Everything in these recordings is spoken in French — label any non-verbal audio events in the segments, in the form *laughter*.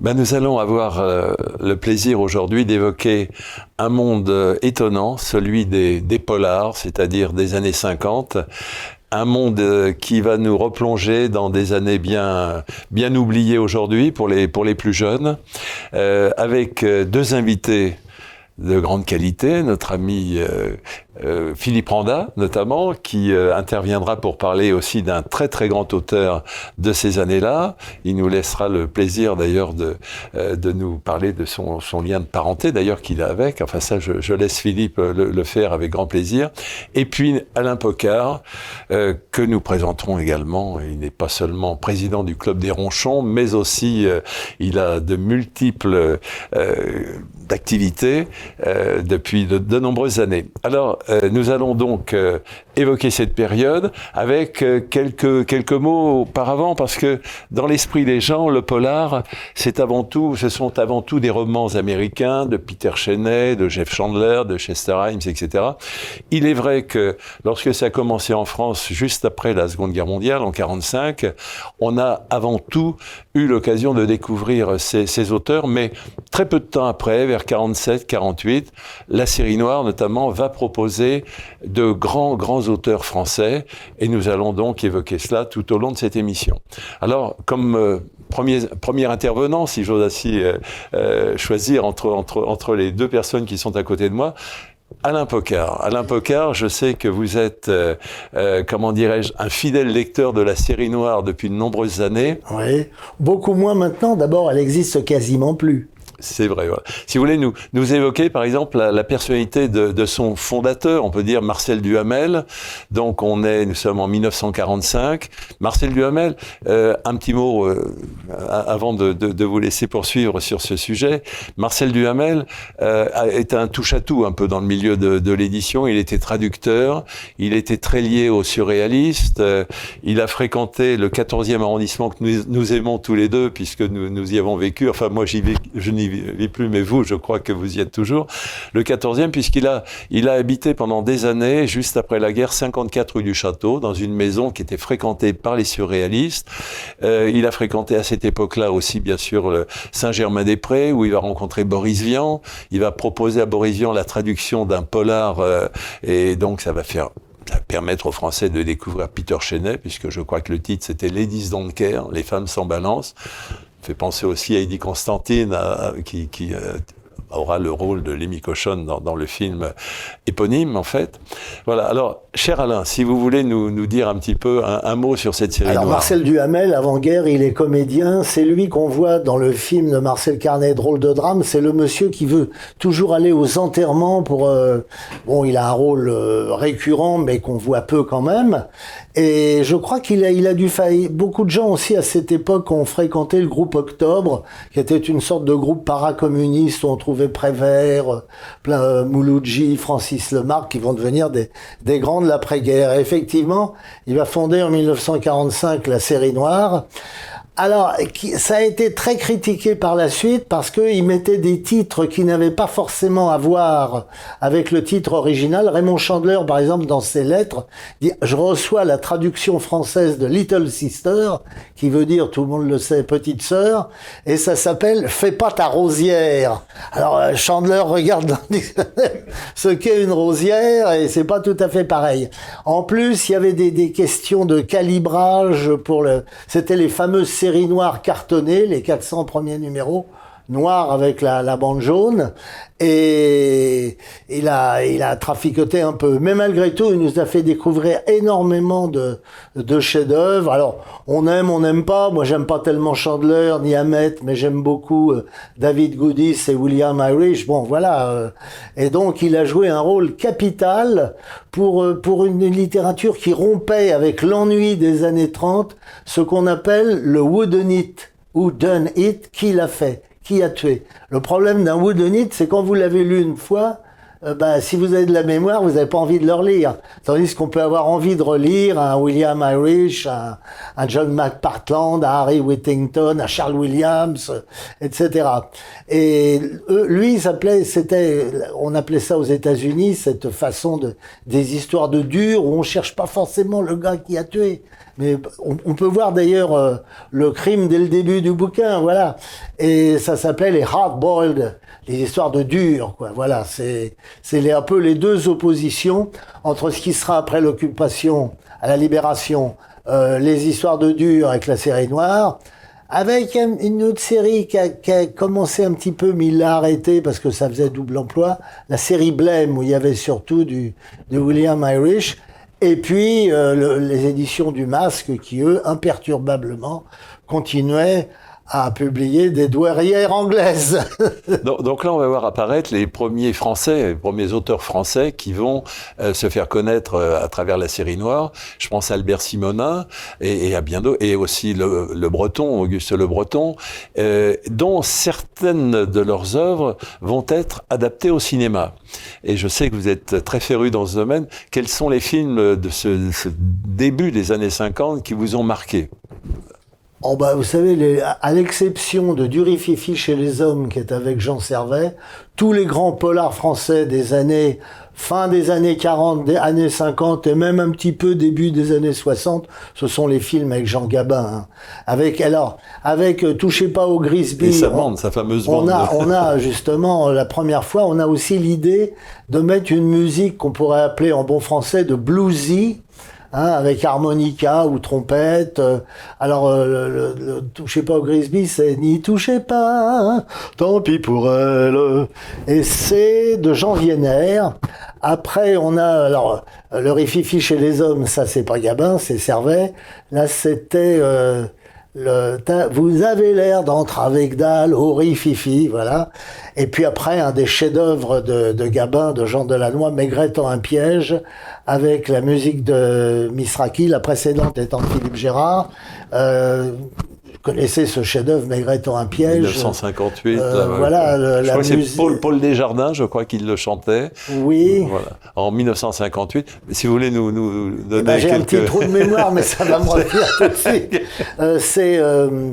Ben, nous allons avoir euh, le plaisir aujourd'hui d'évoquer un monde euh, étonnant, celui des, des polars, c'est-à-dire des années 50. Un monde euh, qui va nous replonger dans des années bien, bien oubliées aujourd'hui pour les, pour les plus jeunes, avec deux invités de grande qualité, notre ami euh, Philippe Randa, notamment, qui euh, interviendra pour parler aussi d'un très très grand auteur de ces années-là. Il nous laissera le plaisir d'ailleurs de, euh, de nous parler de son, son lien de parenté, d'ailleurs qu'il a avec. Enfin ça, je, laisse Philippe le, faire avec grand plaisir. Et puis Alain Pocard, que nous présenterons également. Il n'est pas seulement président du Club des Ronchons, mais aussi il a de multiples d'activités depuis de, de nombreuses années. Alors, nous allons donc euh, évoquer cette période avec euh, quelques, quelques mots auparavant, parce que dans l'esprit des gens, le polar, c'est avant tout, ce sont avant tout des romans américains de Peter Cheney, de Jeff Chandler, de Chester Himes, etc. Il est vrai que lorsque ça a commencé en France, juste après la Seconde Guerre mondiale, en 45, on a avant tout eu l'occasion de découvrir ces, ces auteurs, mais très peu de temps après, vers 47, 48, la série noire notamment va proposer de grands, grands auteurs français, et nous allons donc évoquer cela tout au long de cette émission. Alors, comme euh, premier, intervenant, si j'ose ainsi euh, euh, choisir entre, entre, entre les deux personnes qui sont à côté de moi, Alain Pocard. Alain Pocard, je sais que vous êtes, comment dirais-je, un fidèle lecteur de la série noire depuis de nombreuses années. Oui, beaucoup moins maintenant. D'abord, elle existe quasiment plus. C'est vrai. Voilà. Si vous voulez nous, nous évoquer, par exemple, la, la personnalité de, de, son fondateur, on peut dire Marcel Duhamel. Donc, on est, nous sommes en 1945. Marcel Duhamel, euh, un petit mot euh, avant de, de, de, vous laisser poursuivre sur ce sujet. Marcel Duhamel euh, est un touche-à-tout un peu dans le milieu de, l'édition. Il était traducteur. Il était très lié aux surréalistes. Euh, il a fréquenté le 14e arrondissement que nous, nous aimons tous les deux, puisque nous, nous y avons vécu. Enfin, moi, j'y je n'y vis plus, mais vous, je crois que vous y êtes toujours. Le 14e, puisqu'il a, il a habité pendant des années, juste après la guerre, 54 rue du Château, dans une maison qui était fréquentée par les surréalistes. Euh, il a fréquenté à cette époque-là aussi, bien sûr, Saint-Germain-des-Prés, où il va rencontrer Boris Vian. Il va proposer à Boris Vian la traduction d'un polar, euh, et donc ça va faire permettre aux Français de découvrir Peter Chenet, puisque je crois que le titre c'était Ladies Don't Care, les femmes sans balance fait penser aussi à Eddie Constantine, à, qui, qui euh, aura le rôle de Lémi Cochonne dans, dans, le film éponyme, en fait. Voilà. Alors, cher Alain, si vous voulez nous, nous dire un petit peu un, un, mot sur cette série Alors, noire. Marcel Duhamel, avant-guerre, il est comédien. C'est lui qu'on voit dans le film de Marcel Carnet, Drôle de drame. C'est le monsieur qui veut toujours aller aux enterrements pour... Euh, bon, il a un rôle euh, récurrent, mais qu'on voit peu quand même. Et je crois qu'il a, il a dû faillir. Beaucoup de gens aussi à cette époque ont fréquenté le groupe Octobre, qui était une sorte de groupe paracommuniste où on trouvait Prévert, plein, euh, Mouloudji, Francis Lemarque, qui vont devenir des, des grands de l'après-guerre. Effectivement, il va fonder en 1945 la série noire. Alors, ça a été très critiqué par la suite parce qu'il mettait des titres qui n'avaient pas forcément à voir avec le titre original. Raymond Chandler, par exemple, dans ses lettres, dit « Je reçois la traduction française de Little Sister, qui veut dire, tout le monde le sait, petite sœur, et ça s'appelle « Fais pas ta rosière ». Alors, euh, Chandler regarde *laughs* ce qu'est une rosière, et c'est pas tout à fait pareil. En plus, il y avait des, des questions de calibrage pour le... C'était les fameuses série noire cartonnée, les 400 premiers numéros, noirs avec la, la, bande jaune, et il a, il a traficoté un peu. Mais malgré tout, il nous a fait découvrir énormément de, de chefs-d'œuvre. Alors, on aime, on n'aime pas. Moi, j'aime pas tellement Chandler ni Hamet, mais j'aime beaucoup euh, David Goodis et William Irish. Bon, voilà. Euh, et donc, il a joué un rôle capital pour, euh, pour une littérature qui rompait avec l'ennui des années 30, ce qu'on appelle le wooden it ou done it, qui l'a fait qui a tué. Le problème d'un woodenite, c'est quand vous l'avez lu une fois, euh, bah, si vous avez de la mémoire, vous n'avez pas envie de le relire. Tandis qu'on peut avoir envie de relire un William Irish, un, John McPartland, un Harry Whittington, un Charles Williams, etc. Et eux, lui, s'appelait, c'était, on appelait ça aux États-Unis cette façon de des histoires de dur où on cherche pas forcément le gars qui a tué, Mais on, peut voir d'ailleurs euh, le crime dès le début du bouquin, voilà. Et ça s'appelait les hard-boiled, les histoires de dur, quoi. Voilà, c'est c'est un peu les deux oppositions entre ce qui sera après l'occupation, à la libération, euh, les histoires de dur avec la série noire, avec une autre série qui a, qui a, commencé un petit peu, mais il l'a arrêté parce que ça faisait double emploi, la série Blame, où il y avait surtout du, de William Irish, et puis euh, les éditions du Masque qui, eux, imperturbablement, continuaient à publier des douairières anglaises. *laughs* donc, là, on va voir apparaître les premiers Français, les premiers auteurs français qui vont euh, se faire connaître euh, à travers la série noire. Je pense à Albert Simonin et, à bien d'autres, et aussi le, Breton, Auguste Le Breton, euh, dont certaines de leurs œuvres vont être adaptées au cinéma. Et je sais que vous êtes très féru dans ce domaine. Quels sont les films de ce, ce début des années 50 qui vous ont marqué? Oh bah, vous savez, les, à l'exception de Durififi chez les hommes, qui est avec Jean Servet, tous les grands polars français des années, fin des années 40, des années 50 et même un petit peu début des années 60, ce sont les films avec Jean Gabin. Hein. Avec, alors, avec euh, Touchez pas au Grisby. Sa bande, sa fameuse bande. On a, on a justement, la première fois, on a aussi l'idée de mettre une musique qu'on pourrait appeler en bon français de bluesy, Hein, avec harmonica ou trompette. Euh, alors, euh, le, le, touchez pas au Grisby, c'est n'y touchez pas, tant pis pour elle. Et c'est de Jean. Après, on a alors le rififi chez les hommes, ça c'est pas Gabin, c'est Servet. Là, c'était euh, le, vous avez l'air d'entrer avec dalle, au rififi, voilà. Et puis après, un des chefs-d'œuvre de, de, Gabin, de Jean Delannoy, Maigrettant un piège, avec la musique de Misraki, la précédente étant Philippe Gérard. Euh, connaissez ce chef-d'œuvre Maigrettant un piège 1958 euh, voilà le, je crois que c'est Paul, Paul Desjardins je crois qu'il le chantait oui voilà en 1958 si vous voulez nous, nous donner eh ben, j'ai quelques... un petit trou de mémoire mais ça va me *laughs* revenir tout de suite *laughs* euh, c'est euh,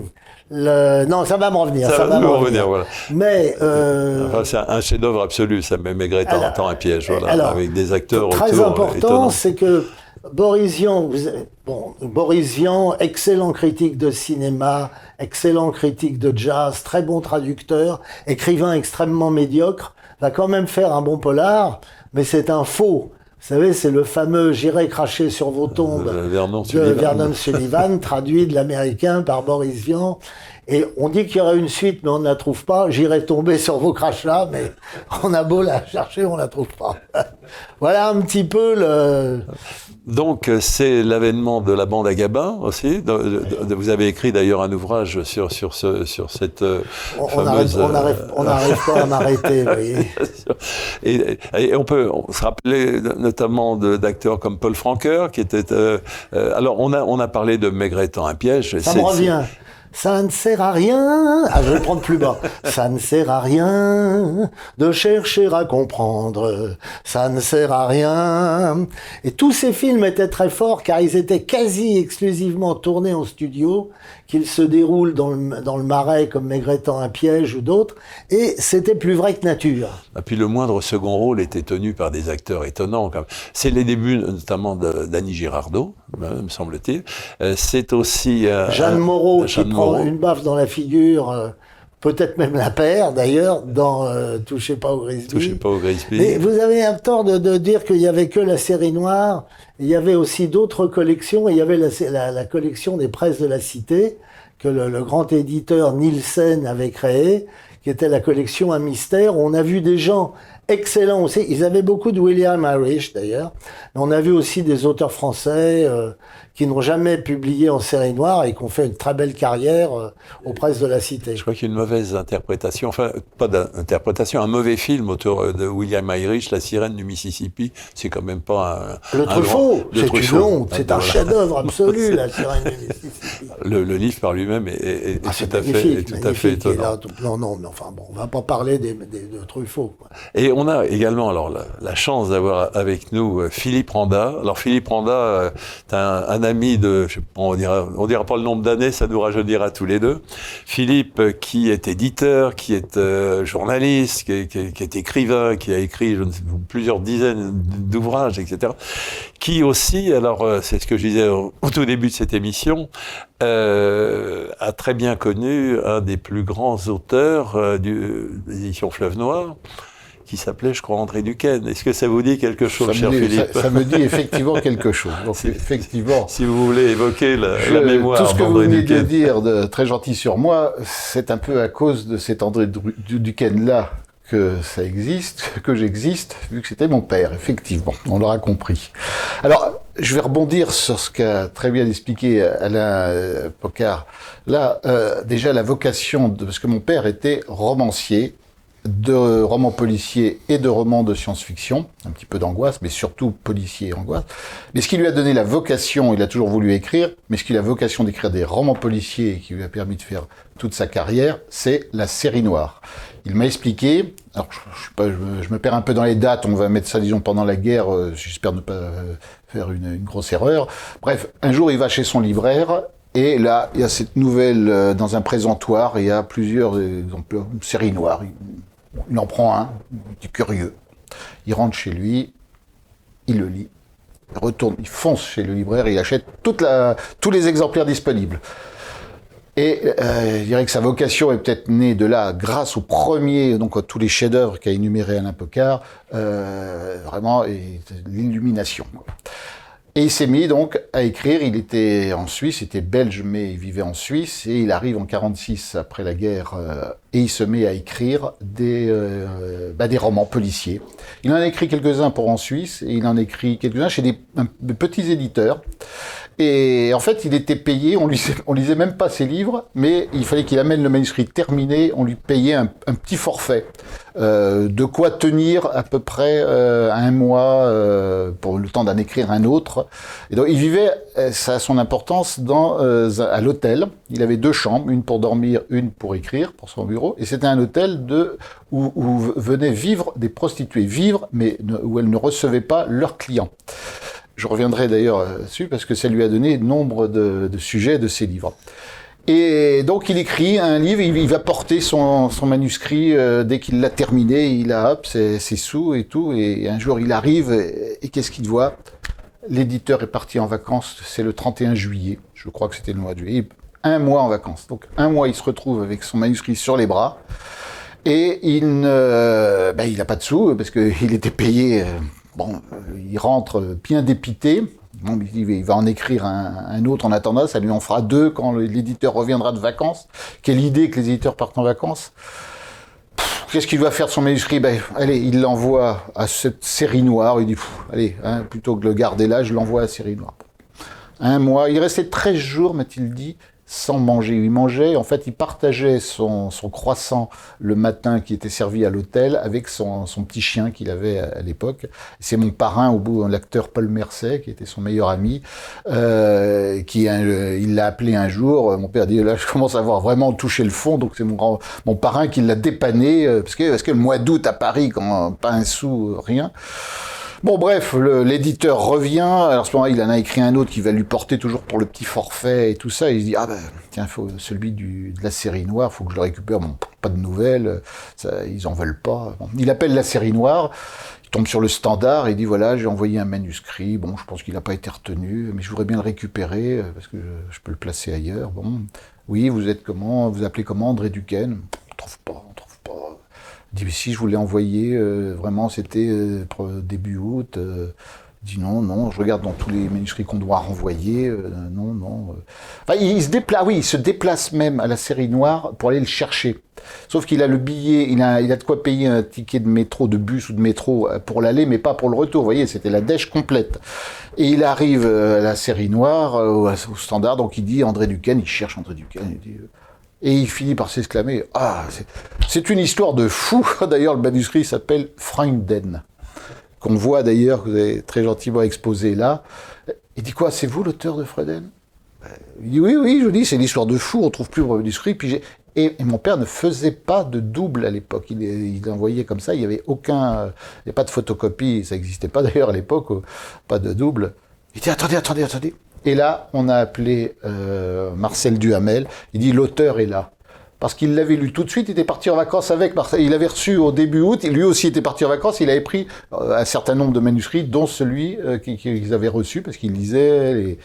le... Non, ça va me revenir. Ça, ça va me revenir, revenir. voilà. Mais euh... enfin, c'est un chef-d'œuvre absolu. Ça met Maigret en temps un piège, voilà, alors, avec des acteurs très autour, important, c'est que Boris Vian, vous... bon, Boris Vian, excellent critique de cinéma, excellent critique de jazz, très bon traducteur, écrivain extrêmement médiocre, va quand même faire un bon polar, mais c'est un faux. Vous savez, c'est le fameux J'irai cracher sur vos tombes Euh, Vernon de Sullivan. Vernon Sullivan, traduit de l'américain par Boris Vian. Et on dit qu'il y aurait une suite, mais on ne la trouve pas. J'irai tomber sur vos crachats, mais on a beau la chercher, on la trouve pas. *laughs* voilà un petit peu le. Donc, euh, c'est l'avènement de la bande à Gabin aussi. Vous avez écrit d'ailleurs un ouvrage sur, sur, ce, sur cette euh, On fameuse... n'arrive on arrive, on n'arrive pas à m'arrêter, *laughs* vous voyez. Et, et on peut on se rappeler notamment d'acteurs comme Paul Franqueur, qui était. euh, euh, alors, on a, on a parlé de Maigretant un piège. Ça me revient. Ça ne sert à rien. Ah, je vais le prendre plus bas. Ça ne sert à rien de chercher à comprendre. Ça ne sert à rien. Et tous ces films étaient très forts car ils étaient quasi exclusivement tournés en studio, qu'ils se déroulent dans le, dans le marais comme Maigretant un piège ou d'autres. Et c'était plus vrai que nature. Et puis le moindre second rôle était tenu par des acteurs étonnants. C'est les débuts notamment d'Annie Girardot, euh, me semble-t-il. Euh, C'est aussi euh, Jeanne Moreau Jeanne qui prend une baffe dans la figure, euh, peut-être même la paire d'ailleurs, dans euh, Touchez pas au Grisby. Touchez pas au Grisby. Mais vous avez un tort de, de dire qu'il y avait que la série noire. Il y avait aussi d'autres collections. Et il y avait la, la- la collection des presses de la Cité que le, le grand éditeur Nielsen avait créée, qui était la collection Un mystère. On a vu des gens excellents aussi. Ils avaient beaucoup de William Irish d'ailleurs. Mais on a vu aussi des auteurs français euh, qui n'ont jamais publié en série noire et qui ont fait une très belle carrière euh, aux presses de la Cité. Je crois qu'il y a une mauvaise interprétation, enfin, pas d'interprétation, un mauvais film autour de William Irish, La sirène du Mississippi. C'est quand même pas un. Le un Truffaut, c'est une honte, c'est un chef-d'œuvre absolu, *laughs* la sirène du Mississippi. Le, le livre par lui-même est, est- Ah, tout, à fait, est tout à fait étonnant. là, non, non, mais enfin bon, on va pas parler des, des- de Truffaut. quoi. Et on a également alors la, chance d'avoir avec nous euh, Philippe Randa. Alors Philippe Randa, euh, c'est un, ami de, on dira, dira pas le nombre d'années, ça nous rajeunira tous les deux. Philippe, euh, qui est éditeur, qui est journaliste, qui, est écrivain, qui a écrit plusieurs dizaines d'ouvrages, etc. Qui aussi, alors c'est ce que je disais au, tout début de cette émission, a très bien connu un des plus grands auteurs du, des éditions Fleuve Noir qui s'appelait, je crois, André Duquesne. Est-ce que ça vous dit quelque chose, cher Philippe ça, me dit effectivement quelque chose. *laughs* Donc, effectivement. Si vous voulez évoquer la, la mémoire Tout ce que vous venez de dire, de, très gentil sur moi, c'est un peu à cause de cet André Duquesne-là que ça existe, que j'existe, vu que c'était mon père, effectivement. On l'aura compris. Alors, je vais rebondir sur ce qu'a très bien expliqué Alain euh, Pocard. Là, euh, déjà, la vocation, de, parce que mon père était romancier, de romans policiers et de romans de science-fiction, un petit peu d'angoisse, mais surtout policier et angoisse. Mais ce qui lui a donné la vocation, il a toujours voulu écrire, mais ce qui a la vocation d'écrire des romans policiers et qui lui a permis de faire toute sa carrière, c'est la série noire. Il m'a expliqué, alors je, me perds un peu dans les dates, on va mettre ça disons pendant la guerre, euh, j'espère ne pas euh, faire une, une grosse erreur. Bref, un jour il va chez son libraire et là, il y a cette nouvelle euh, dans un présentoir, il y a plusieurs exemples, une série noire. Il en prend un, il est curieux. Il rentre chez lui, il le lit, il retourne, il fonce chez le libraire il achète tous les exemplaires disponibles. Et euh, je dirais que sa vocation est peut-être née de là, grâce au premier, donc à tous les chefs-d'œuvre qu'a énuméré Alain Pocard, euh, vraiment l'illumination. Et il s'est mis donc à écrire. Il était en Suisse, il était belge, mais il vivait en Suisse. Et il arrive en 46 après la guerre euh, et il se met à écrire des, euh, bah, des romans policiers. Il en a écrit quelques-uns pour en Suisse et il en a écrit quelques-uns chez des, des petits éditeurs. Et en fait, il était payé, on, lui, on lisait même pas ses livres, mais il fallait qu'il amène le manuscrit terminé, on lui payait un, petit forfait. Euh, de quoi tenir à peu près euh, un mois euh, pour le temps d'en écrire un autre. Et donc il vivait, euh, ça a son importance, dans, euh, à l'hôtel. Il avait deux chambres, une pour dormir, une pour écrire, pour son bureau. Et c'était un hôtel de, où, où venaient vivre des prostituées, vivre, mais où elles ne recevaient pas leurs clients. Je reviendrai d'ailleurs euh, dessus parce que ça lui a donné nombre de, sujets de ses livres. Et donc il écrit un livre, il, va porter son, manuscrit euh, dès qu'il l'a terminé, il a hop, ses, sous et tout, et un jour il arrive, et, qu'est-ce qu'il voit? L'éditeur est parti en vacances, c'est le 31 juillet, je crois que c'était le mois de juillet, un mois en vacances. Donc un mois il se retrouve avec son manuscrit sur les bras, et il ne, ben, il n'a pas de sous, parce qu'il était payé... Euh, Bon, euh, il rentre bien dépité. Il va en écrire un, autre en attendant, ça lui en fera deux quand l'éditeur reviendra de vacances. Quelle idée que les éditeurs partent en vacances. Qu'est-ce qu'il va faire de son manuscrit? Ben, Allez, il l'envoie à cette série noire. Il dit, allez, hein, plutôt que de le garder là, je l'envoie à la série noire. Un mois, il restait 13 jours, m'a-t-il dit, sans manger. Il mangeait, en fait, il partageait son, son croissant le matin qui était servi à l'hôtel avec son, son, petit chien qu'il avait à, l'époque. C'est mon parrain, au bout, l'acteur Paul Mercet, qui était son meilleur ami, euh, qui euh, il l'a appelé un jour. Mon père dit là, je commence à avoir vraiment touché le fond, donc c'est mon, mon parrain qui l'a dépanné euh, parce que parce que le mois d'août à Paris, quand pas un sou, rien. Bon, bref, l'éditeur revient. Alors, à ce moment-là, il en a écrit un autre qui va lui porter toujours pour le petit forfait et tout ça. Il se dit, ah ben, tiens, faut, celui de la série noire, faut que je le récupère. Bon, pas de nouvelles, ça, ils en veulent pas. Il appelle la série noire. Il tombe sur le standard et dit, voilà, j'ai envoyé un manuscrit. Bon, je pense qu'il n'a pas été retenu, mais je voudrais bien le récupérer euh, parce que je, peux le placer ailleurs. Bon, oui, vous êtes comment? Vous appelez comment? André Duquesne On trouve pas, on trouve pas si je voulais envoyer, euh, vraiment c'était euh, début août. Euh, dit non, non, je regarde dans tous les manuscrits qu'on doit renvoyer, euh, non, non. Enfin, il, se déplace, oui, il se déplace même à la série noire pour aller le chercher. Sauf qu'il a le billet, il a, il a de quoi payer un ticket de métro, de bus ou de métro pour l'aller, mais pas pour le retour. Vous voyez, c'était la dèche complète. Et il arrive à la série noire, au, standard, donc il dit André Duquesne, il cherche André Duquesne, dit et il finit par s'exclamer Ah, c'est une histoire de fou. *laughs* D'ailleurs, le manuscrit s'appelle Freunden, qu'on voit d'ailleurs, que vous avez très gentiment exposé là. Il dit quoi C'est vous l'auteur de Freunden Il dit Oui, oui, je dis, c'est l'histoire de fou, on trouve plus le manuscrit. Puis Et, mon père ne faisait pas de double à l'époque. Il, il, envoyait comme ça, il n'y avait aucun. Il n'y a pas de photocopie, ça n'existait pas d'ailleurs à l'époque, pas de double. Il dit attendez, attendez, attendez. Et là, on a appelé euh, Marcel Duhamel. Il dit l'auteur est là parce qu'il l'avait lu tout de suite, il était parti en vacances avec Marcel. Il avait reçu au début août, lui aussi était parti en vacances, il avait pris euh, un certain nombre de manuscrits, dont celui euh, qu'ils avaient reçu, parce qu'il lisait les,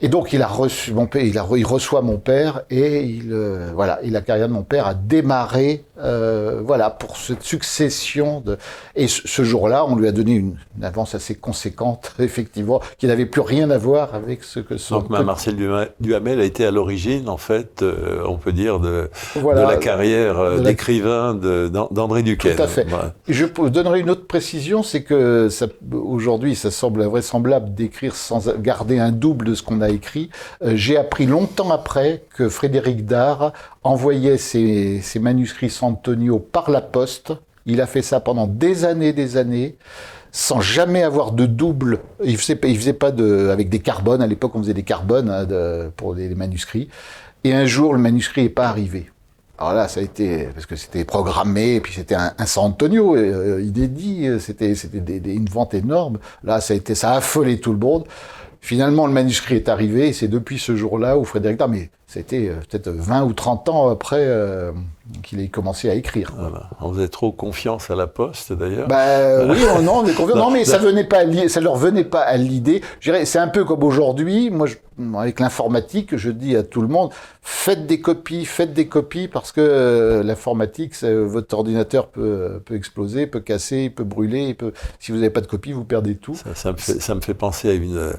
et donc il a reçu mon père, il, a, il reçoit mon père et il euh, voilà, et la carrière de mon père a démarré euh, voilà pour cette succession de et ce, jour-là, on lui a donné une, avance assez conséquente *laughs* effectivement qui n'avait plus rien à voir avec ce que son Donc Marcel Duhamel a été à l'origine en fait, euh, on peut dire de, de la carrière d'écrivain d'André Duquesne. Tout à fait. Je donnerai une autre précision, c'est que aujourd'hui ça semble invraisemblable d'écrire sans garder un double de ce qu'on a écrit. Euh, j'ai appris longtemps après que Frédéric Dard envoyait ses, manuscrits Santonio par la poste. Il a fait ça pendant des années, des années sans jamais avoir de double. Il faisait, il faisait pas avec des carbones. À l'époque, on faisait des carbones hein, pour les, manuscrits. Et un jour, le manuscrit n'est pas arrivé. Alors là, ça a été parce que c'était programmé, et puis c'était un, San Antonio euh, inédit, c'était c'était une vente énorme. Là, ça a été, ça a affolé tout le monde. Finalement, le manuscrit est arrivé, et c'est depuis ce jour-là où Frédéric mais c'était euh, peut-être 20 ou 30 ans après euh, qu'il ait commencé à écrire. On faisait trop confiance à la Poste, d'ailleurs. Bah, oui, non, on est confiant. *laughs* non, mais ça venait pas, ça leur venait pas à l'idée. C'est un peu comme aujourd'hui. Moi, avec l'informatique, je dis à tout le monde faites des copies, faites des copies, parce que euh, l'informatique, votre ordinateur peut, peut exploser, peut casser, peut brûler. Peut, si vous n'avez pas de copie, vous perdez tout. Ça, me, fait, penser à une, euh,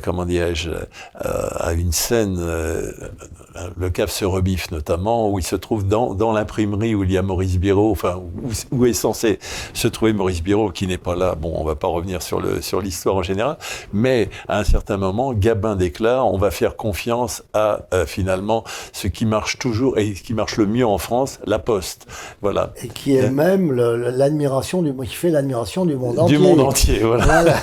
comment dirais-je, euh, à une scène, le cave se rebiffe notamment, où il se trouve dans, dans l'imprimerie où il y a Maurice Biro, enfin, où, est censé se trouver Maurice Biro, qui n'est pas là. Bon, on va pas revenir sur le sur l'histoire en général, mais à un certain moment, Gabin déclare on va faire confiance à euh, finalement ce qui marche toujours et ce qui marche le mieux en France, la Poste. Voilà. Et qui est même l'admiration du, qui fait l'admiration du monde entier. Du monde entier, voilà. *laughs*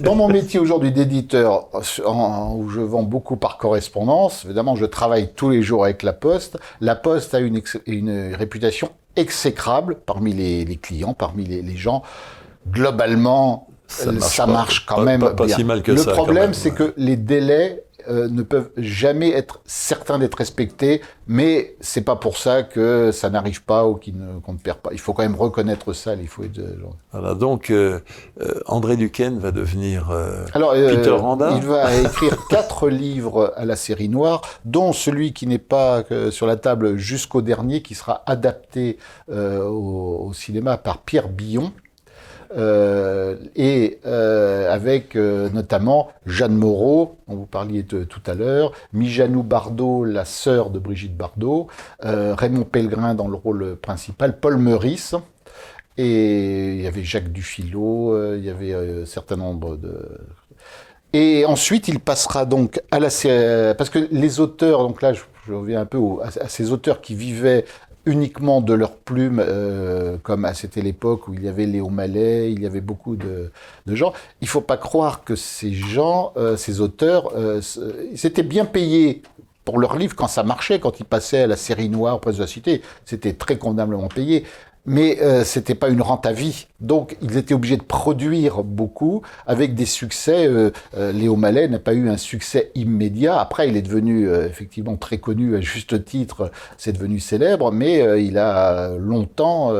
Dans mon métier aujourd'hui d'éditeur, où je vends beaucoup par correspondance, évidemment, je travaille tous les jours avec la Poste. La Poste a une, une réputation exécrable parmi les, clients, parmi les, gens. Globalement, ça marche, quand même pas, Si mal que Le ça, problème, c'est que les délais euh, ne peuvent jamais être certains d'être respectés, mais c'est pas pour ça que ça n'arrive pas ou qu'on ne, perd pas. Il faut quand même reconnaître ça. Il faut être... Voilà, donc euh, euh, André Duquesne va devenir Alors, Peter Randa. Il va *laughs* écrire quatre livres à la série noire, dont celui qui n'est pas sur la table jusqu'au dernier, qui sera adapté au, au, cinéma par Pierre Billon. Euh, et euh, avec euh, notamment Jeanne Moreau, dont vous parliez tout à l'heure, Mijanou Bardot, la sœur de Brigitte Bardot, Raymond Pellegrin dans le rôle principal, Paul Meurice, et il y avait Jacques Dufilot, il y avait un certain nombre de... Et ensuite, il passera donc à la. Parce que les auteurs, donc là, je, reviens un peu à, ces auteurs qui vivaient uniquement de leurs plumes, euh, comme c'était l'époque où il y avait Léo Mallet, il y avait beaucoup de, gens. Il faut pas croire que ces gens, euh, ces auteurs, euh, c'était bien payés pour leurs livres quand ça marchait, quand ils passaient à la série noire presse de la cité, c'était très convenablement payé mais euh, c'était pas une rente à vie. Donc ils étaient obligés de produire beaucoup avec des succès. Euh, euh, Léo Mallet n'a pas eu un succès immédiat. Après, il est devenu euh, effectivement très connu à juste titre. C'est devenu célèbre, mais il a longtemps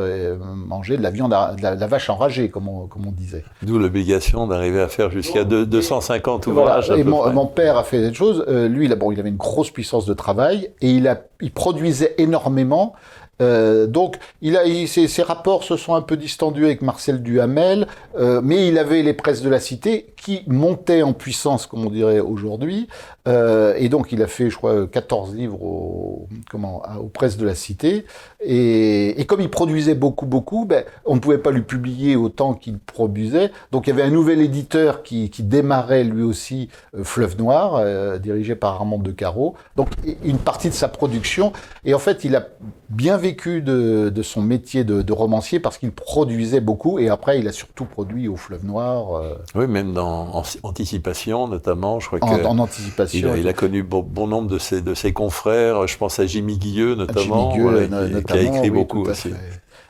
mangé de la viande, de la, vache enragée, comme on, comme on disait. D'où l'obligation d'arriver à faire jusqu'à 250 ouvrages. Et mon, mon, père a fait cette chose. lui, il, bon, il avait une grosse puissance de travail et il, a, il produisait énormément. Euh, donc, il a, ses, rapports se sont un peu distendus avec Marcel Duhamel, euh, mais il avait les presses de la cité qui montaient en puissance, comme on dirait aujourd'hui. Euh, et donc, il a fait, je crois, 14 livres aux, comment, aux presses de la cité. Et, comme il produisait beaucoup, beaucoup, ben, on ne pouvait pas lui publier autant qu'il produisait. Donc, il y avait un nouvel éditeur qui, qui démarrait lui aussi, Fleuve Noir, dirigé par Armand de Caro. Donc, une partie de sa production. Et en fait, il a bien vécu de, de son métier de, de romancier parce qu'il produisait beaucoup et après il a surtout produit au Fleuve Noir. euh, Oui, même dans en- Anticipation, notamment, je crois en, que en il, a, il a connu bon, bon nombre de ses, de ses confrères. Je pense à Jimmy Guilleux, notamment, Jimmy Gueux, voilà, no- qui, notamment, a écrit oui, beaucoup aussi.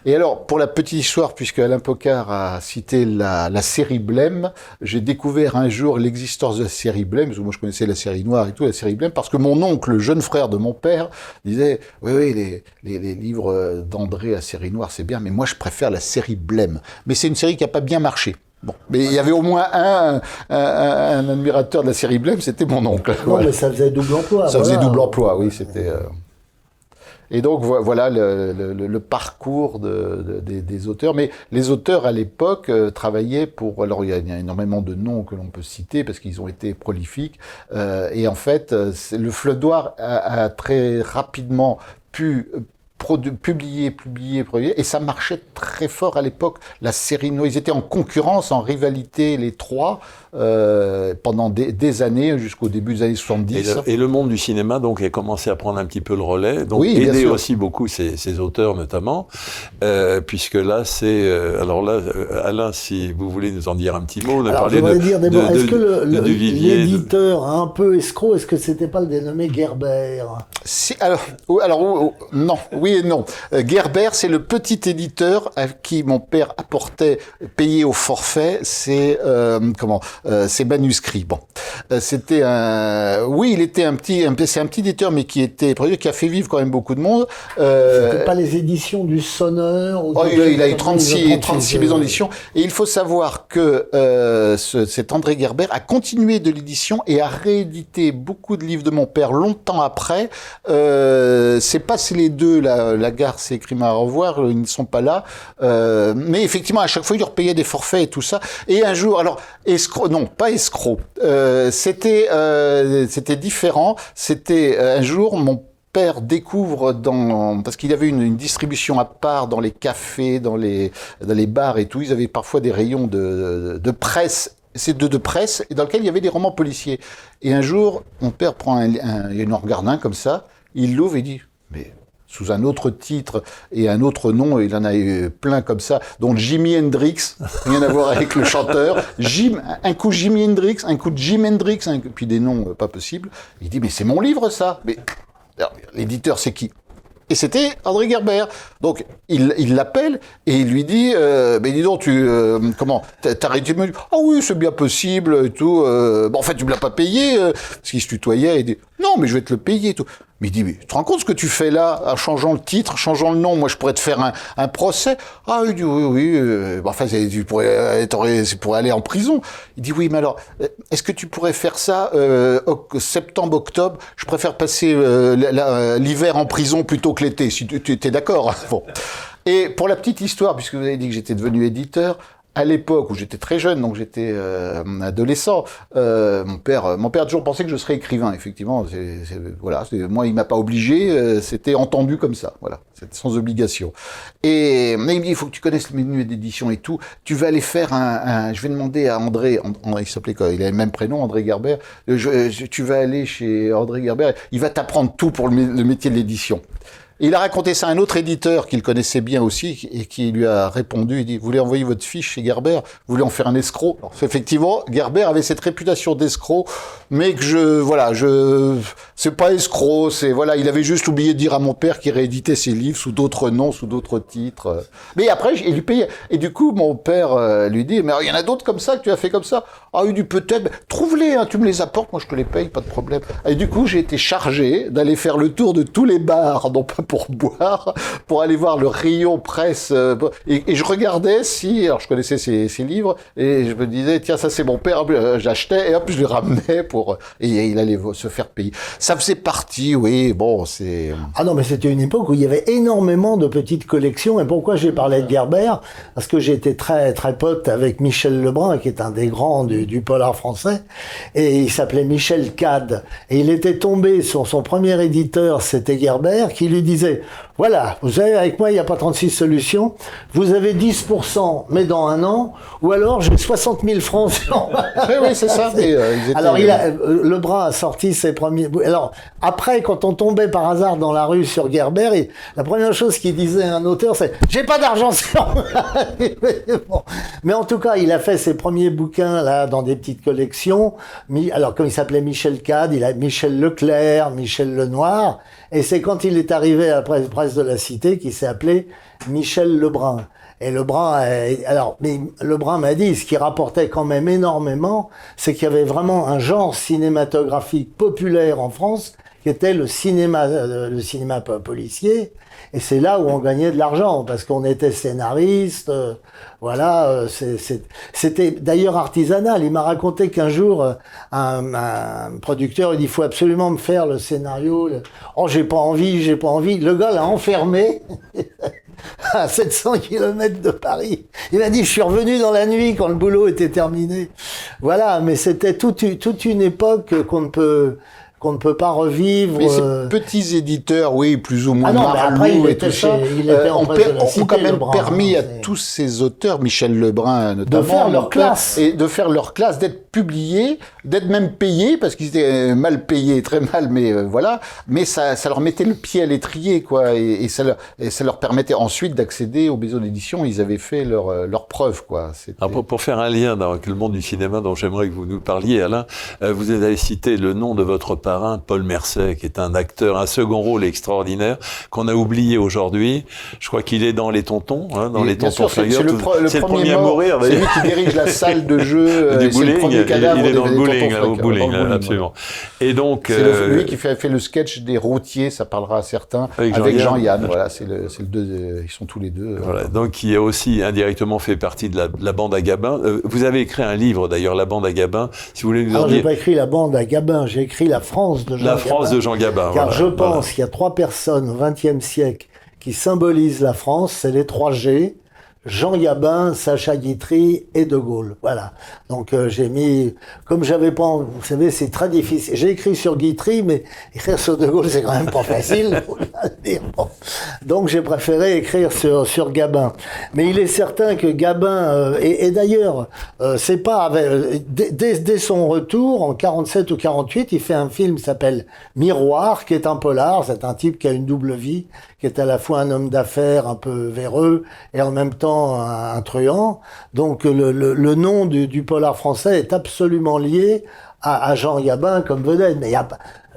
Et alors, pour la petite histoire, puisque Alain Pocard a cité la, la série Blême, j'ai découvert un jour l'existence de la série Blême, parce que moi je connaissais la série noire et tout, la série Blême, parce que mon oncle, le jeune frère de mon père, disait, oui, oui, les, les, les livres d'André, la série noire, c'est bien, mais moi je préfère la série Blême. Mais c'est une série qui n'a pas bien marché. Bon, mais il y avait au moins un, un, un- un admirateur de la série Blême, c'était mon oncle. Non, mais ça faisait double emploi. Ça faisait double emploi, oui, c'était. euh, Et donc vo- voilà le, le- le- le parcours de- de- des, des auteurs. Mais les auteurs à l'époque euh, travaillaient pour. Alors il y, a, il y a énormément de noms que l'on peut citer parce qu'ils ont été prolifiques. Euh, et en fait, le Fleuve Noir a, a très rapidement pu publier, publier, publier, et ça marchait très fort à l'époque. La série, no- ils étaient en concurrence, en rivalité les trois euh, pendant des, des années jusqu'au début des années Et 70. le, et le monde du cinéma donc a commencé à prendre un petit peu le relais, donc Oui, bien aider aussi beaucoup ces, ces auteurs notamment, euh, puisque là c'est euh, alors là euh, Alain si vous voulez nous en dire un petit mot, on a Alors, parlé de, dire des de- mots. Est-ce de- que le- de le- Duvivier, de- l'éditeur un peu escroc, est-ce que c'était pas le dénommé Gerber Si, alors, ou- alors non, oui et non. Euh, Gerber, c'est le petit éditeur à qui mon père apportait, payé au forfait, ses euh, comment, euh, ses manuscrits. Bon, Euh, c'était un, oui, il était un petit, un, c'est un petit éditeur, mais qui était, qui a fait vivre quand même beaucoup de monde. Euh, C'était pas les éditions du Sonneur ou Oh, il, a, chose il a eu comme ça, 36, ils ont 36 euh, maisons d'édition. Et il faut savoir que euh, ce- cet André Gerber a continué de l'édition et a réédité beaucoup de livres de mon père longtemps après. Euh, c'est pas si les deux, la, la gare, c'est écrit à revoir, ils ne sont pas là. Euh, mais effectivement, à chaque fois, il leur payait des forfaits et tout ça. Et un jour, alors, escroc, non, pas escroc. Euh, c'était, euh, c'était différent. C'était euh, un jour, mon père découvre dans parce qu'il y avait une, distribution à part dans les cafés, dans les dans les bars et tout. Ils avaient parfois des rayons de, de presse. C'est de, de presse et dans lequel il y avait des romans policiers. Et un jour, mon père prend un, un, regarde un comme ça, il l'ouvre et dit mais sous un autre titre et un autre nom, il en a eu plein comme ça, dont Jimi Hendrix, rien à voir avec le chanteur, Jim, un coup Jimi Hendrix, un coup Jim Hendrix, puis des noms euh, pas possibles. Il dit mais c'est mon livre ça. Mais l'éditeur, c'est qui? Et c'était André Gerber. Donc, il l'appelle et il lui dit, euh, mais dis donc, tu, euh, comment, arrêté de me dire, ah oui, c'est bien possible et tout. Bon, en fait, tu me l'as pas payé, parce qu'il se tutoyait. Il dit, non, mais je vais te le payer et tout. Mais il dit, mais tu te rends compte ce que tu fais là, en changeant le titre, changeant le nom? Moi, je pourrais te faire un, un procès. Ah, il dit, oui, oui. Euh, bon, enfin, tu pourrais, euh, t'aurais- c'est pour aller en prison. Il dit, oui, mais alors, euh, est-ce que tu pourrais faire ça euh, septembre, octobre? Je préfère passer euh, euh, l'hiver en prison plutôt que l'été, si tu, tu étais d'accord? *laughs* bon. Et pour la petite histoire, puisque vous avez dit que j'étais devenu éditeur, à l'époque où j'étais très jeune, donc j'étais euh, adolescent, euh, mon père, mon père a toujours pensé que je serais écrivain. Effectivement, c'est, voilà, moi il m'a pas obligé, euh, c'était entendu comme ça, voilà, c'est sans obligation. Et mais il me dit, il faut que tu connaisses le menu d'édition et tout. Tu vas aller faire un, un- je vais demander à André, And- André, il s'appelait quoi? Il avait le même prénom, André Gerber. Euh, tu vas aller chez André Gerber, il va t'apprendre tout pour le métier de l'édition. Il a raconté ça à un autre éditeur qu'il connaissait bien aussi et qui lui a répondu. Il dit, vous voulez envoyer votre fiche chez Gerber? Vous voulez en faire un escroc? Alors, Effectivement, Gerber avait cette réputation d'escroc, mais que je, voilà, je, c'est pas escroc, c'est, voilà, il avait juste oublié de dire à mon père qu'il rééditait ses livres sous d'autres noms, sous d'autres titres. Mais après, il lui payait. Et du coup, mon père euh, lui dit, mais il y en a d'autres comme ça que tu as fait comme ça? Ah, il dit, peut-être, trouve-les, hein, tu me les apportes, moi je te les paye, pas de problème. Et du coup, j'ai été chargé d'aller faire le tour de tous les bars, pas pour boire, pour aller voir le rayon presse. euh, et, je regardais si, alors je connaissais ses livres, et je me disais, tiens, ça c'est mon père, euh, j'achetais, et hop, je le ramenais pour, et il allait se faire payer. Ça faisait partie, oui, bon, c'est... Ah non, mais c'était une époque où il y avait énormément de petites collections. Et pourquoi j'ai parlé de Gerber Parce que j'étais très très pote avec Michel Lebrun, qui est un des grands du, polar français, et il s'appelait Michel Cad. Et il était tombé sur son premier éditeur, c'était Gerber, qui lui disait disait Voilà, vous savez, avec moi, il n'y a pas 36 solutions. Vous avez 10%, mais dans un an, ou alors j'ai 60 000 francs. *laughs* oui, oui, c'est ça. Euh, ils étaient- Alors, il a, euh, Lebrun a sorti ses premiers. Alors, après, quand on tombait par hasard dans la rue sur Gerber, il- la première chose qu'il disait à un auteur, c'est J'ai pas d'argent sur. *laughs* Bon. Mais en tout cas, il a fait ses premiers bouquins là dans des petites collections. Alors, comme il s'appelait Michel Cade, il a Michel Leclerc, Michel Lenoir. Et c'est quand il est arrivé à la presse, de la Cité qu'il s'est appelé Michel Lebrun. Et Lebrun, alors, mais Lebrun m'a dit, ce qui rapportait quand même énormément, c'est qu'il y avait vraiment un genre cinématographique populaire en France, qui était le cinéma, euh, le cinéma po- policier. Et c'est là où on gagnait de l'argent, parce qu'on était scénariste, euh, voilà, euh, c'était d'ailleurs artisanal. Il m'a raconté qu'un jour, euh, un, un producteur, il dit, il faut absolument me faire le scénario. Oh, j'ai pas envie, j'ai pas envie. Le gars l'a enfermé. *laughs* à 700 km de Paris. Il m'a dit, je suis revenu dans la nuit quand le boulot était terminé. Voilà, mais c'était toute, toute une époque qu'on ne peut, qu'on ne peut pas revivre. Mais ces euh, petits éditeurs, oui, plus ou moins Ah non, après, il et était tout chez- ça, il était euh, en ont, presse per- de la ont Cité, quand même Lebrun, permis à tous ces auteurs, Michel Lebrun notamment, faire leur donc, classe. et de faire leur classe, d'être publiés, d'être même payés parce qu'ils étaient mal payés, *laughs* très mal, mais euh, voilà. Mais ça, ça leur mettait le pied à l'étrier, quoi, et, et ça leur, et ça leur permettait ensuite d'accéder aux maisons d'édition. Ils avaient fait leur, euh, leur preuve, quoi. Alors pour, pour faire un lien dans le monde du cinéma dont j'aimerais que vous nous parliez, Alain, euh, vous avez cité le nom de votre parrain, Paul Mercet, qui est un acteur, un second rôle extraordinaire, qu'on a oublié aujourd'hui. Je crois qu'il est dans Les Tontons, hein, dans Et Les Tontons c'est le, c'est premier, à mourir. C'est lui qui dirige la salle de *laughs* jeu. euh, du bowling, premier il, est des- dans le bowling, là, au bowling, là, absolument. Et donc, C'est euh, lui qui fait, fait le sketch des routiers, ça parlera à certains, Avec avec, Jean-Yann. Voilà, c'est le, deux, euh, ils sont tous les deux. euh, Voilà, donc qui a aussi indirectement fait partie de la, de la bande à Gabin. Euh, vous avez écrit un livre d'ailleurs, La bande à Gabin. Si vous voulez nous en j'ai dire pas écrit la bande à Gabin, j'ai écrit la France de Jean la France Gabin. de Jean Gabin. Car voilà, je voilà. pense qu'il y a trois personnes au XXe siècle qui symbolisent la France, c'est les trois G. Jean Gabin, Sacha Guitry et De Gaulle. Voilà. Donc euh, j'ai mis, comme j'avais pas, vous savez, c'est très difficile. J'ai écrit sur Guitry, mais écrire sur De Gaulle, c'est quand même pas facile. Donc j'ai préféré écrire sur sur Gabin. Mais il est certain que Gabin, euh, et, et d'ailleurs, euh, c'est pas avec, dès- dès son retour en 47 ou 48, il fait un film qui s'appelle Miroir, qui est un polar. C'est un type qui a une double vie, qui est à la fois un homme d'affaires un peu véreux et en même temps un, truand. Donc le, le, le nom du, du polar français est absolument lié à, à Jean Gabin comme vedette. Mais y a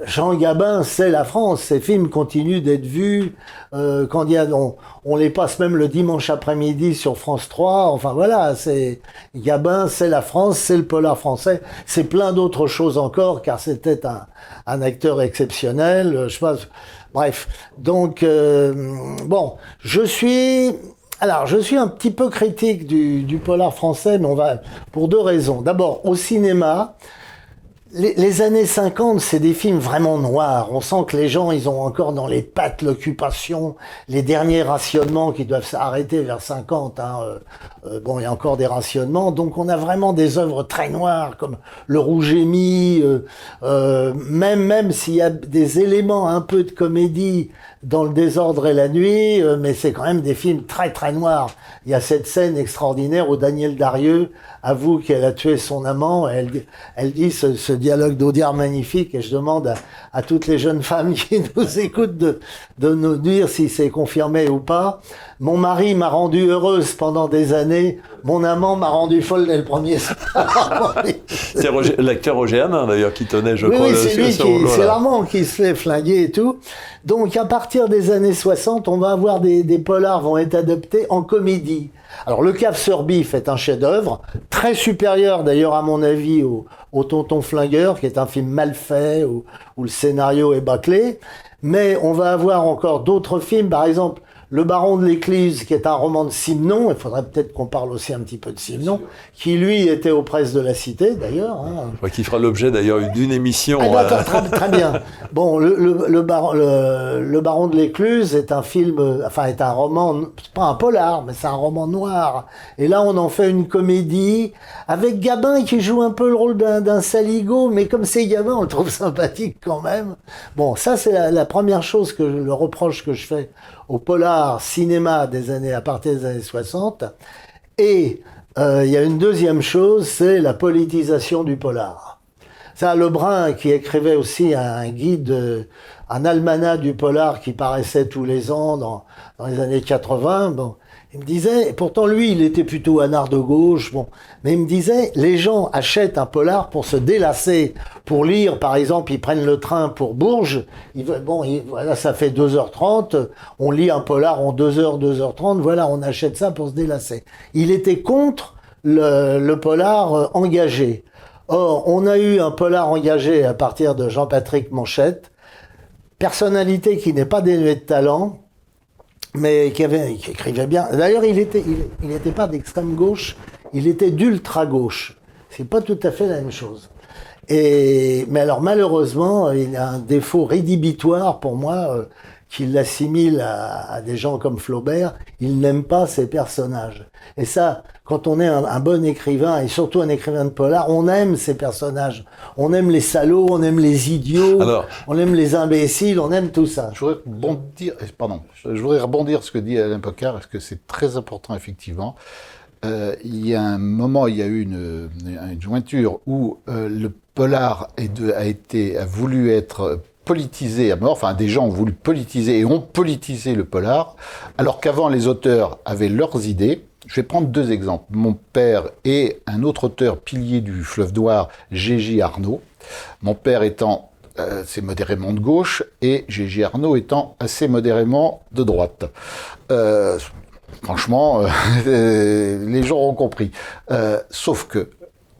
Jean Gabin, c'est la France. Ces films continuent d'être vus. Euh, quand y a, on, on les passe même le dimanche après-midi sur France 3. Enfin voilà, c'est Gabin, c'est la France, c'est le polar français. C'est plein d'autres choses encore, car c'était un, un acteur exceptionnel. Je pas. Bref, donc euh, bon, je suis. Alors, je suis un petit peu critique du, du polar français, mais on va pour deux raisons. D'abord, au cinéma, les, années 50, c'est des films vraiment noirs. On sent que les gens, ils ont encore dans les pattes l'occupation, les derniers rationnements qui doivent s'arrêter vers 50. Hein. euh, euh, bon, il y a encore des rationnements. Donc, on a vraiment des œuvres très noires comme Le Rouge et Mis, euh, euh, même, même s'il y a des éléments un peu de comédie dans Le désordre et la nuit, euh, mais c'est quand même des films très très noirs. Il y a cette scène extraordinaire où Daniel Darieux avoue qu'elle a tué son amant. Elle, dit- ce, dialogue d'Audiard magnifique et je demande à, à toutes les jeunes femmes *laughs* qui nous écoutent de, de nous dire si c'est confirmé ou pas. Mon mari m'a rendu heureuse pendant des années. Mon amant m'a rendu folle dès le premier soir. *laughs* C'est l'acteur Roger Hanin d'ailleurs qui tenait, je Oui, crois, oui, c'est ce- lui c'est Armand qui se fait flinguer et tout. Donc, à partir des années 60, on va avoir des, des polars vont être adaptés en comédie. Alors, Le Cave sur Bif est un chef-d'œuvre, très supérieur d'ailleurs, à mon avis, au, au Tonton Flingueur, qui est un film mal fait, où, où le scénario est bâclé. Mais on va avoir encore d'autres films, par exemple, le Baron de l'Église, qui est un roman de Simon, il faudrait peut-être qu'on parle aussi un petit peu de Simon, qui lui était aux presses de la Cité d'ailleurs. hein. Je crois qu'il fera l'objet d'ailleurs d'une émission. Ah, euh, très, très bien. *laughs* Bon, le, le, le, baron, le, le Baron de l'Écluse est un film, enfin, est un roman, c'est pas un polar, mais c'est un roman noir. Et là, on en fait une comédie avec Gabin qui joue un peu le rôle d'un d'un saligo, mais comme c'est Gabin, on le trouve *laughs* sympathique quand même. Bon, ça, c'est la, la première chose que je- le reproche que je fais au polar cinéma des années à partir des années 60. Et euh, il y a une deuxième chose, c'est la politisation du polar. Ça, Lebrun, qui écrivait aussi un guide, un almanach du polar qui paraissait tous les ans dans, dans les années 80. Bon, il me disait, pourtant lui, il était plutôt un art de gauche, bon, mais il me disait, les gens achètent un polar pour se délasser, pour lire, par exemple, ils prennent le train pour Bourges, ils, bon, voilà, ça fait 2h30, on lit un polar en 2h, 2h30, voilà, on achète ça pour se délasser. Il était contre le, le polar euh, engagé. Or, on a eu un polar engagé à partir de Jean-Patrick Manchette, personnalité qui n'est pas dénuée de talent, mais qui, avait, qui écrivait bien. D'ailleurs, il était, il n'était pas d'extrême gauche, il était d'ultra gauche. C'est pas tout à fait la même chose. Et, mais alors malheureusement, il a un défaut rédhibitoire pour moi euh, qui l'assimile à, des gens comme Flaubert. Il n'aime pas ses personnages. Et ça, quand on est un, bon écrivain, et surtout un écrivain de polar, on aime ces personnages. On aime les salauds, on aime les idiots, on aime les imbéciles, on aime tout ça. Je voudrais rebondir, eh, pardon, je voudrais rebondir ce que dit Alain Pocard, parce que c'est très important, effectivement. Euh, il y a un moment, il y a eu une, une jointure où euh, le polar a, été, a voulu être politisé à mort, enfin des gens ont voulu politiser et ont politisé le polar, alors qu'avant les auteurs avaient leurs idées, je vais prendre deux exemples. Mon père et un autre auteur pilier du fleuve noir, Gégé Arnaud. Mon père étant euh, assez modérément de gauche et Gégé Arnaud étant assez modérément de droite. Euh, franchement, euh, *laughs* les gens ont compris. sauf que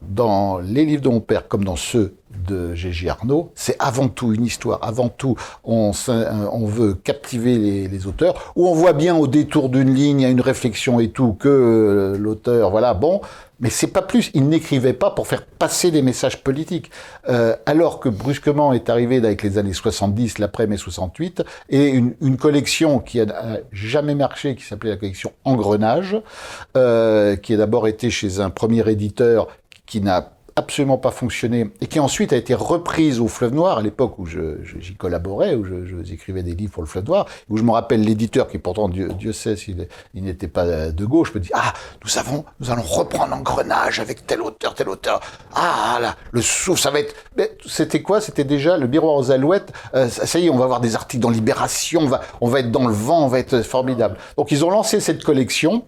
dans les livres de mon père, comme dans ceux de Gégé Arnaud, c'est avant tout une histoire, avant tout on, on veut captiver les, auteurs, où on voit bien au détour d'une ligne, a une réflexion et tout, que euh, l'auteur, voilà, bon, mais c'est pas plus, il n'écrivait pas pour faire passer des messages politiques, euh, alors que brusquement est arrivé avec les années 70, l'après-mai 68, et une, collection qui a jamais marché, qui s'appelait la collection Engrenage, euh, qui a d'abord été chez un premier éditeur qui n'a absolument pas fonctionné et qui ensuite a été reprise au Fleuve Noir à l'époque où j'y collaborais, où j'écrivais des livres pour le Fleuve Noir, où je me rappelle l'éditeur qui pourtant Dieu, Dieu sait s'il il, n'était pas de gauche, me dit ah nous avons nous allons reprendre Engrenage avec tel auteur tel auteur. Ah là le souffle ça va être c'était quoi? C'était déjà le miroir aux alouettes. Euh, ça y est on va avoir des articles dans Libération on va on va être dans le vent on va être formidable donc ils ont lancé cette collection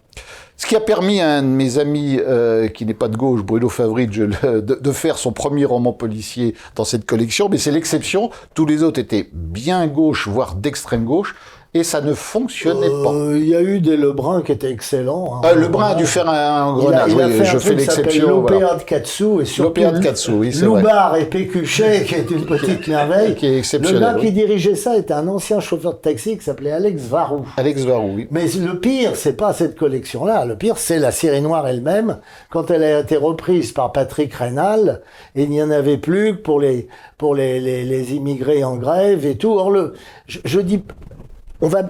ce qui a permis à un de mes amis, euh, qui n'est pas de gauche, Bruno Favridge, de, de, faire son premier roman policier dans cette collection, mais c'est l'exception. Tous les autres étaient bien gauche, voire d'extrême gauche et ça ne fonctionnait pas. Euh, il y a eu des Lebrun qui étaient excellents. Hein. Euh, Lebrun a dû faire un, grenage, il a, il a fait je fais l'exception. L'opéra de Katsu et surtout de Katsu, oui, Loubar et Pécuchet qui est une *laughs* petite merveille. qui est exceptionnel. Le gars qui dirigeait ça était un ancien chauffeur de taxi qui s'appelait Alex Varou. Alex Varou, oui. Mais le pire, c'est pas cette collection-là. Le pire, c'est la série noire elle-même. Quand elle a été reprise par Patrick Reynal, il n'y en avait plus pour les pour les, les, les immigrés en grève et tout. Or le, je, je dis on va,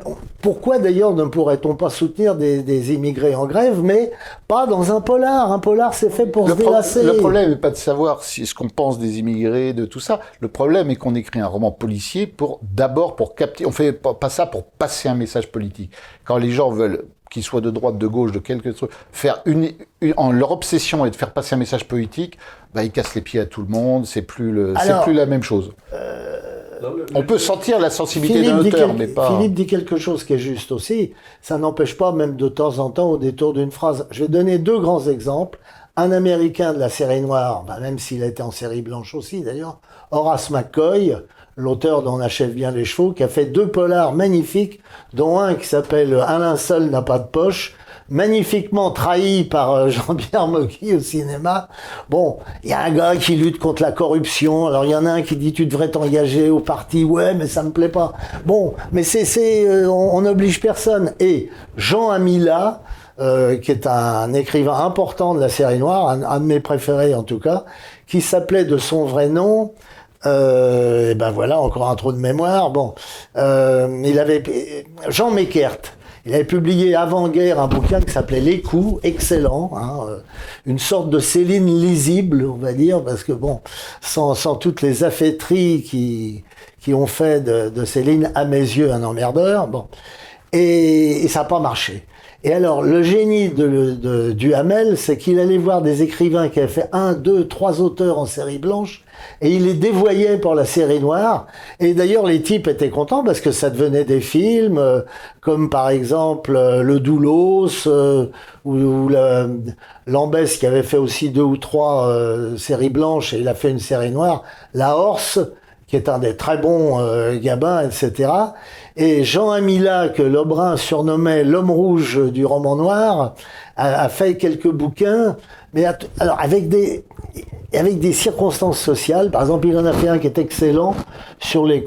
pourquoi d'ailleurs ne pourrait-on pas soutenir des, immigrés en grève, mais pas dans un polar? Un polar, c'est fait pour le se délasser. Le problème n'est pas de savoir si, ce qu'on pense des immigrés, de tout ça. Le problème est qu'on écrit un roman policier pour d'abord pour capter. On fait pas ça pour passer un message politique. Quand les gens veulent qu'ils soient de droite, de gauche, de quelque chose, faire une, en leur obsession est de faire passer un message politique, bah, ils cassent les pieds à tout le monde. C'est plus le, c'est plus la même chose. Euh on peut sentir la sensibilité d'un auteur, mais pas. Philippe dit quelque chose qui est juste aussi. Ça n'empêche pas, même de temps en temps, au détour d'une phrase. Je vais donner deux grands exemples. Un Américain de la série noire, bah, même s'il a été en série blanche aussi d'ailleurs, Horace McCoy, l'auteur d'On achève bien les chevaux, qui a fait deux polars magnifiques, dont un qui s'appelle Un linceul n'a pas de poche, magnifiquement trahi par euh, *laughs* Jean-Pierre Mocky au cinéma. Bon, il y a un gars qui lutte contre la corruption. Alors il y en a un qui dit tu devrais t'engager au parti. Ouais, mais ça me plaît pas. Bon, mais c'est c'est euh, on n'oblige personne. Et Jean Amila, euh, qui est un écrivain important de la série noire, un, de mes préférés en tout cas, qui s'appelait de son vrai nom. et ben voilà, encore un trou de mémoire. Bon, il avait Jean Meckert il avait publié avant-guerre un bouquin qui s'appelait Les coups, excellent, hein, euh, une sorte de Céline lisible, on va dire, parce que bon, sans, toutes les affaîtries qui, ont fait de, Céline, à mes yeux, un emmerdeur. Bon. Et ça n'a pas marché. Et alors, le génie de, de, du Hamel, c'est qu'il allait voir des écrivains qui avaient fait un, deux, trois auteurs en série blanche, et il les dévoyait pour la série noire. Et d'ailleurs, les types étaient contents parce que ça devenait des films, euh, comme par exemple euh, Le Doulos, euh, ou, ou Lambès qui avait fait aussi deux ou trois séries blanches, et il a fait une série noire, La Horse, qui est un des très bons gabins, etc. Et Jean Amila, que Lebrun surnommait l'homme rouge du roman noir, a, fait quelques bouquins, mais alors avec des avec des circonstances sociales. Par exemple, il en a fait un qui est excellent sur les,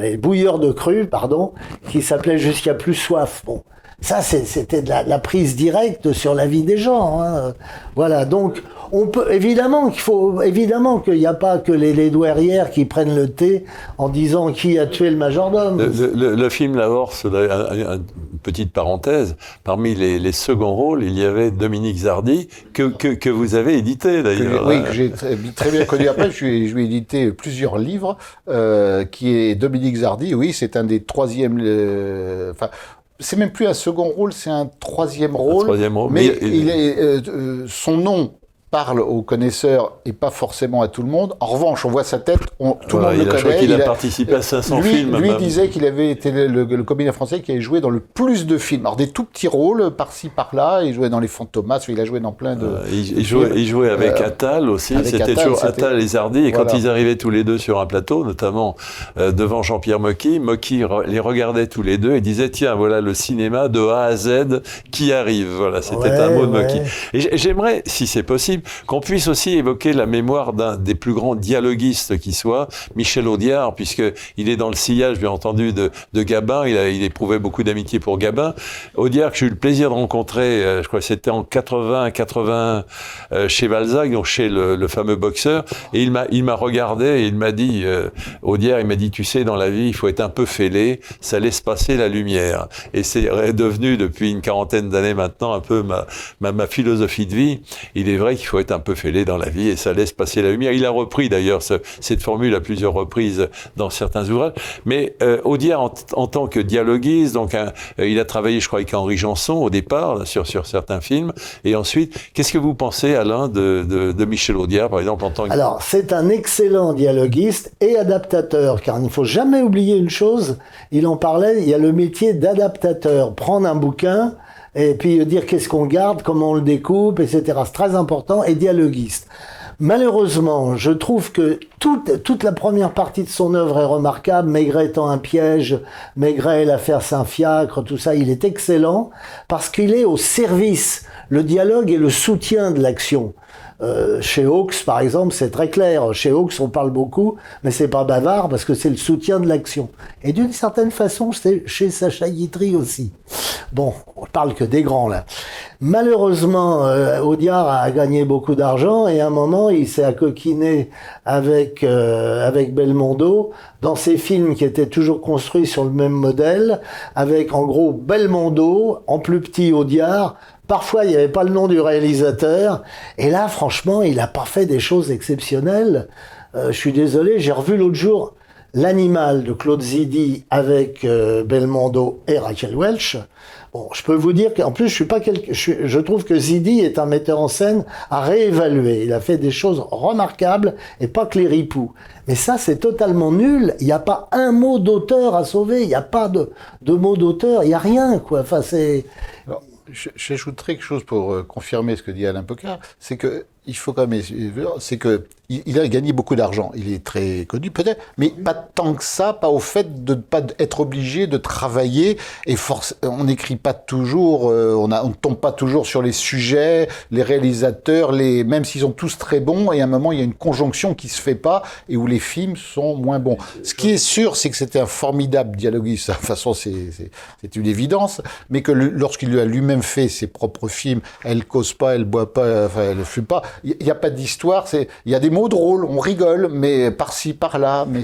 les bouilleurs de cru, pardon, qui s'appelait Jusqu'à plus soif. Bon, ça, c'était de la, prise directe sur la vie des gens. Hein. Voilà. Donc, on peut évidemment qu'il faut évidemment qu'il n'y a pas que les, les, douairières qui prennent le thé en disant qui a tué le majordome. Le, film La Horse, une petite parenthèse, parmi les, les, seconds rôles, il y avait Dominique Zardy que, que, que vous avez édité d'ailleurs. Oui, que j'ai très, bien connu. Après, je lui, je édité plusieurs livres, euh, qui est Dominique Zardy. Oui, c'est un des troisièmes. Euh, enfin c'est même plus un second rôle, c'est un troisième rôle. troisième rôle. Mais, il est, euh, euh, son nom parle aux connaisseurs et pas forcément à tout le monde. En revanche, on voit sa tête, tout le monde le connaît. il a, participé à 500 lui, films. Lui disait qu'il avait été le, comédien français qui avait joué dans le plus de films. Alors des tout petits rôles par-ci par-là. Il jouait dans Les Fantomas, il a joué dans plein de. Euh, il, jouait, il, jouait, avec euh, Attal aussi. C'était toujours Attal et Zardy. Et quand ils arrivaient tous les deux sur un plateau, notamment euh, devant Jean-Pierre Mocky, Mocky les regardait tous les deux et disait tiens voilà le cinéma de A à Z qui arrive. Voilà, c'était un mot de Mocky. Et j'aimerais, si c'est possible qu'on puisse aussi évoquer la mémoire d'un des plus grands dialoguistes qui soit, Michel Audiard, puisque il est dans le sillage, bien entendu, de, de Gabin. Il, a, éprouvait beaucoup d'amitié pour Gabin. Audiard, que j'ai eu le plaisir de rencontrer, euh, je crois que c'était en 80, 80 euh, chez Balzac, donc chez le, fameux boxeur. Et il m'a, il m'a regardé et il m'a dit, euh, Audiard, il m'a dit, tu sais, dans la vie, il faut être un peu fêlé, ça laisse passer la lumière. Et c'est devenu depuis une quarantaine d'années maintenant un peu ma, ma, ma philosophie de vie. Il est vrai qu'il faut être un peu fêlé dans la vie et ça laisse passer la lumière. Il a repris d'ailleurs cette formule à plusieurs reprises dans certains ouvrages. Mais euh, Audiard, en, tant que dialoguiste, donc euh, il a travaillé, je crois, avec Henri Janson au départ sur, certains films. Et ensuite, qu'est-ce que vous pensez, Alain, de, de, de Michel Audiard, par exemple, en tant que... Alors, c'est un excellent dialoguiste et adaptateur, car il ne faut jamais oublier une chose, il en parlait, il y a le métier d'adaptateur. Prendre un bouquin, et puis dire qu'est-ce qu'on garde, comment on le découpe, etc. C'est très important, et dialoguiste. Malheureusement, je trouve que toute, toute la première partie de son œuvre est remarquable. Maigret étant un piège, Maigret, l'affaire Saint-Fiacre, tout ça, il est excellent parce qu'il est au service. Le dialogue et le soutien de l'action. Euh, chez Hawks, par exemple, c'est très clair. Chez Hawks, on parle beaucoup, mais c'est pas bavard parce que c'est le soutien de l'action. Et d'une certaine façon, c'est chez Sacha Guitry aussi. Bon, on parle que des grands là. Malheureusement, euh, Audiard a gagné beaucoup d'argent et à un moment, il s'est accoquiné avec euh, avec Belmondo dans ses films qui étaient toujours construits sur le même modèle, avec en gros Belmondo, en plus petit Audiard, Parfois, il n'y avait pas le nom du réalisateur. Et là, franchement, il a pas fait des choses exceptionnelles. Euh, je suis désolé, j'ai revu l'autre jour L'animal de Claude Zidi avec euh, Belmondo et Rachel Welch. Bon, je peux vous dire qu'en plus, je suis pas quelque, je, je, trouve que Zidi est un metteur en scène à réévaluer. Il a fait des choses remarquables et pas que les ripoux. Mais ça, c'est totalement nul. Il n'y a pas un mot d'auteur à sauver. Il n'y a pas de, de mot d'auteur. Il n'y a rien, quoi. Enfin, c'est. J'ajouterais quelque chose pour euh, confirmer ce que dit Alain Pocard, c'est que il faut quand même, c'est que il, a gagné beaucoup d'argent. Il est très connu peut-être, mais pas tant que ça, pas au fait de ne pas être obligé de travailler et force, on n'écrit pas toujours, euh, on, on tombe pas toujours sur les sujets, les réalisateurs, les, même s'ils sont tous très bons, et à un moment il y a une conjonction qui se fait pas et où les films sont moins bons. Ce qui est sûr, c'est que c'était un formidable dialoguiste. De toute façon, c'est une évidence, mais que lorsqu'il a lui-même fait ses propres films, elle cause pas, elle boit pas, enfin, elle fume pas il n'y a pas d'histoire, il y a des mots drôles, on rigole, mais par-ci, par-là, mais.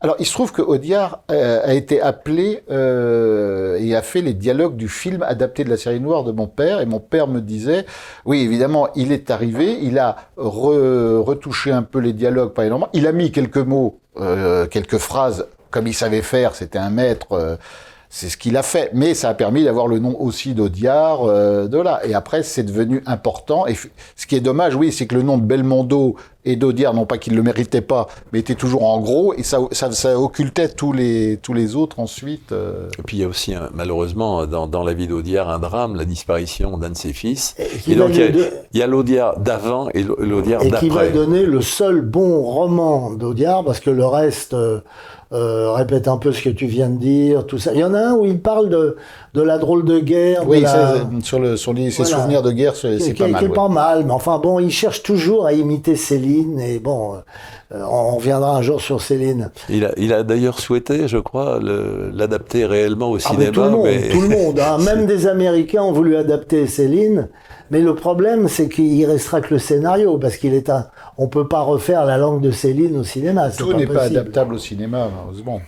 Alors, il se trouve que Audiard euh, a été appelé euh, et a fait les dialogues du film adapté de la série noire de mon père, et mon père me disait, oui, évidemment, il est arrivé, il a retouché un peu les dialogues, pas énormément, il a mis quelques mots, euh, quelques phrases, comme il savait faire, c'était un maître c'est ce qu'il a fait. Mais ça a permis d'avoir le nom aussi d'Audiard euh, de là. Et après, c'est devenu important. Et ce qui est dommage, oui, c'est que le nom de Belmondo et d'Audiard, non pas qu'il le méritait pas, mais était toujours en gros, et ça, ça, ça occultait tous les, tous les autres ensuite. Euh. Et puis il y a aussi, malheureusement, dans, dans, la vie d'Audiard, un drame, la disparition d'un de ses fils. Et, donc il y a, l'Audiard d'avant et l'Audiard d'après. Et qui va donner le seul bon roman d'Audiard, parce que le reste... Euh, euh, répète un peu ce que tu viens de dire, tout ça. Il y en a un où il parle de, de la drôle de guerre. Oui, sur, le, sur les, ses souvenirs de guerre, c'est pas mal. C'est pas mal, mais enfin bon, il cherche toujours à imiter Céline, et bon, euh, on reviendra un jour sur Céline. Il a, il a d'ailleurs souhaité, je crois, l'adapter réellement au ah, cinéma. tout le monde, tout le *laughs* monde hein. même des Américains ont voulu adapter Céline. Mais le problème, c'est qu'il restera que le scénario, parce qu'il est un. On peut pas refaire la langue de Céline au cinéma. Tout n'est pas adaptable au cinéma, heureusement.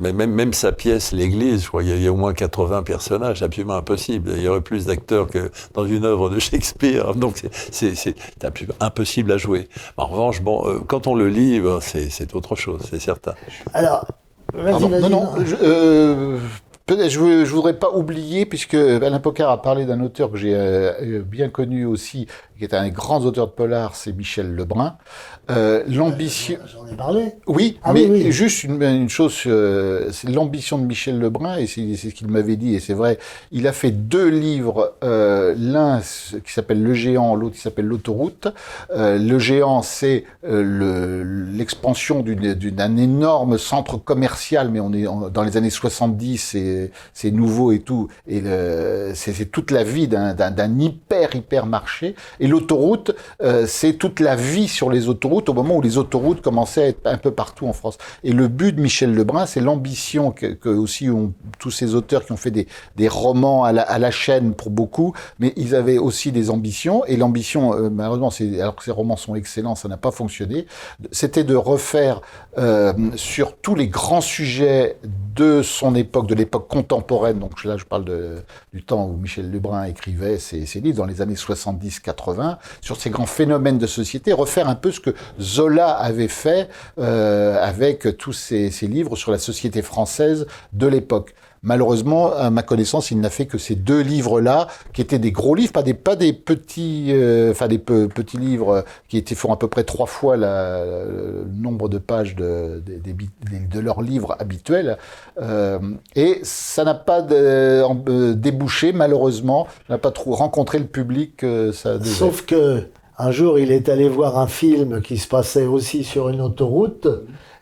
Mais même, même sa pièce, L'Église, je crois qu'il y, a au moins 80 personnages, absolument impossible. Il y aurait plus d'acteurs que dans une œuvre de Shakespeare, *laughs* donc c'est absolument impossible à jouer. En revanche, bon, euh, quand on le lit, c'est autre chose, c'est certain. Alors, vas-y, vas-y. Non, non, euh, je ne voudrais pas oublier, puisque Alain Pocard a parlé d'un auteur que j'ai euh, bien connu aussi, qui est un grand auteur de polar, c'est Michel Lebrun. Euh, l'ambition. J'en ai parlé. Oui, ah mais juste une, une chose, euh, c'est l'ambition de Michel Lebrun, et c'est ce qu'il m'avait dit, et c'est vrai. Il a fait deux livres, euh, l'un qui s'appelle Le Géant, l'autre qui s'appelle L'autoroute. Euh, le Géant, c'est euh, l'expansion d'un énorme centre commercial, mais on est dans les années 70, c'est nouveau et tout, et c'est toute la vie d'un hyper hyper marché. Et l'autoroute, euh, c'est toute la vie sur les autoroutes au moment où les autoroutes commençaient à être un peu partout en France. Et le but de Michel Lebrun, c'est l'ambition que, aussi ont tous ces auteurs qui ont fait des, des romans à la, à la, chaîne pour beaucoup, mais ils avaient aussi des ambitions. Et l'ambition, euh, malheureusement, alors que ces romans sont excellents, ça n'a pas fonctionné. C'était de refaire euh, sur tous les grands sujets de son époque, de l'époque contemporaine. Donc là, je parle du temps où Michel Lebrun écrivait ses, ses livres dans les années 70-80 sur ces grands phénomènes de société, refaire un peu ce que Zola avait fait euh, avec tous ces livres sur la société française de l'époque. Malheureusement, à ma connaissance, il n'a fait que ces deux livres-là, qui étaient des gros livres, pas des, pas des petits, euh, enfin des petits livres qui étaient font à peu près trois fois le nombre de pages de, leurs livres habituels. Euh, et ça n'a pas débouché, malheureusement, n'a pas trop rencontré le public. Sauf que un jour, il est allé voir un film qui se passait aussi sur une autoroute.